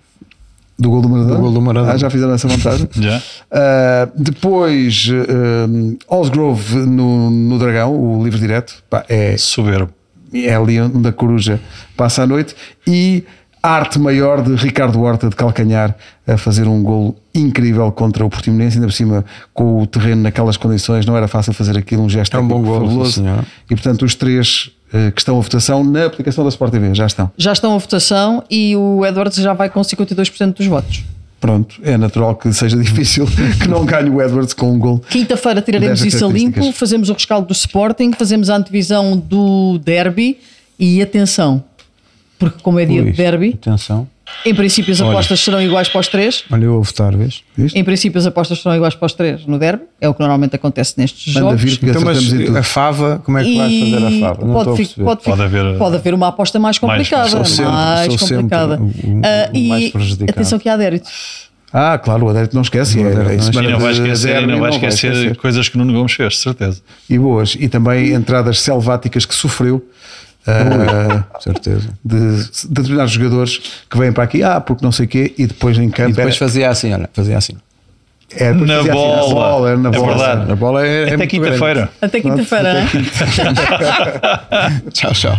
[SPEAKER 1] Do gol do Maradona?
[SPEAKER 4] Do gol do Maradona.
[SPEAKER 1] Ah, já fizeram essa montagem?
[SPEAKER 2] Já.
[SPEAKER 1] Uh, depois, uh, Osgrove no, no Dragão, o livro direto, pá, é,
[SPEAKER 2] Soberbo.
[SPEAKER 1] é ali onde a coruja passa a noite. E a arte maior de Ricardo Horta de Calcanhar a fazer um golo incrível contra o Portimonense, ainda por cima com o terreno naquelas condições, não era fácil fazer aquilo, um gesto
[SPEAKER 4] É um bom golo, sim,
[SPEAKER 1] fabuloso.
[SPEAKER 4] senhora.
[SPEAKER 1] E portanto, os três que estão a votação na aplicação da Sport TV já estão.
[SPEAKER 3] Já estão a votação e o Edwards já vai com 52% dos votos.
[SPEAKER 1] Pronto, é natural que seja difícil que não ganhe o Edwards com um gol.
[SPEAKER 3] Quinta-feira tiraremos isso a limpo, fazemos o rescaldo do Sporting, fazemos a antevisão do derby e atenção, porque como é dia
[SPEAKER 4] Ui,
[SPEAKER 3] de derby,
[SPEAKER 4] Atenção.
[SPEAKER 3] Em princípio as apostas serão iguais para os três.
[SPEAKER 4] Olha, eu vou votar, vês?
[SPEAKER 1] Viste?
[SPEAKER 3] Em princípio as apostas serão iguais para os três no derby, é o que normalmente acontece nestes
[SPEAKER 1] Manda
[SPEAKER 3] jogos.
[SPEAKER 1] vir que
[SPEAKER 4] Então, mas a fava, como é que vais fazer a fava? Não
[SPEAKER 3] pode,
[SPEAKER 4] estou a
[SPEAKER 3] pode,
[SPEAKER 2] Pode haver-
[SPEAKER 3] pode haver uma aposta mais
[SPEAKER 2] Mais-
[SPEAKER 3] complicada.
[SPEAKER 4] sempre-
[SPEAKER 3] mais
[SPEAKER 4] sou sempre
[SPEAKER 3] complicada.
[SPEAKER 4] o- o-
[SPEAKER 3] Ah,
[SPEAKER 4] o
[SPEAKER 3] e
[SPEAKER 4] mais prejudicado.
[SPEAKER 3] atenção que há adérito.
[SPEAKER 1] Ah, claro, o Adérito não esquece.
[SPEAKER 4] O
[SPEAKER 1] é-
[SPEAKER 4] Adérito
[SPEAKER 1] é
[SPEAKER 4] não
[SPEAKER 1] semana
[SPEAKER 2] E não vai esquecer, não vai esquecer
[SPEAKER 1] esquecer.
[SPEAKER 2] coisas que o Nuno Gomes fez, de certeza.
[SPEAKER 1] E boas. E também entradas selváticas que sofreu ah,
[SPEAKER 4] Certeza.
[SPEAKER 1] de, de determinados jogadores que vêm para aqui, ah, porque não sei o quê, e depois em campo
[SPEAKER 4] E depois
[SPEAKER 1] era,
[SPEAKER 4] fazia assim, olha, fazia assim.
[SPEAKER 1] era depois
[SPEAKER 2] Na
[SPEAKER 1] fazia assim,
[SPEAKER 2] bola.
[SPEAKER 1] era na
[SPEAKER 2] É
[SPEAKER 1] bola.
[SPEAKER 2] verdade.
[SPEAKER 4] A bola é, é
[SPEAKER 2] Até quinta-feira.
[SPEAKER 3] Até quinta-feira. hein?
[SPEAKER 4] grande. Tchau, tchau.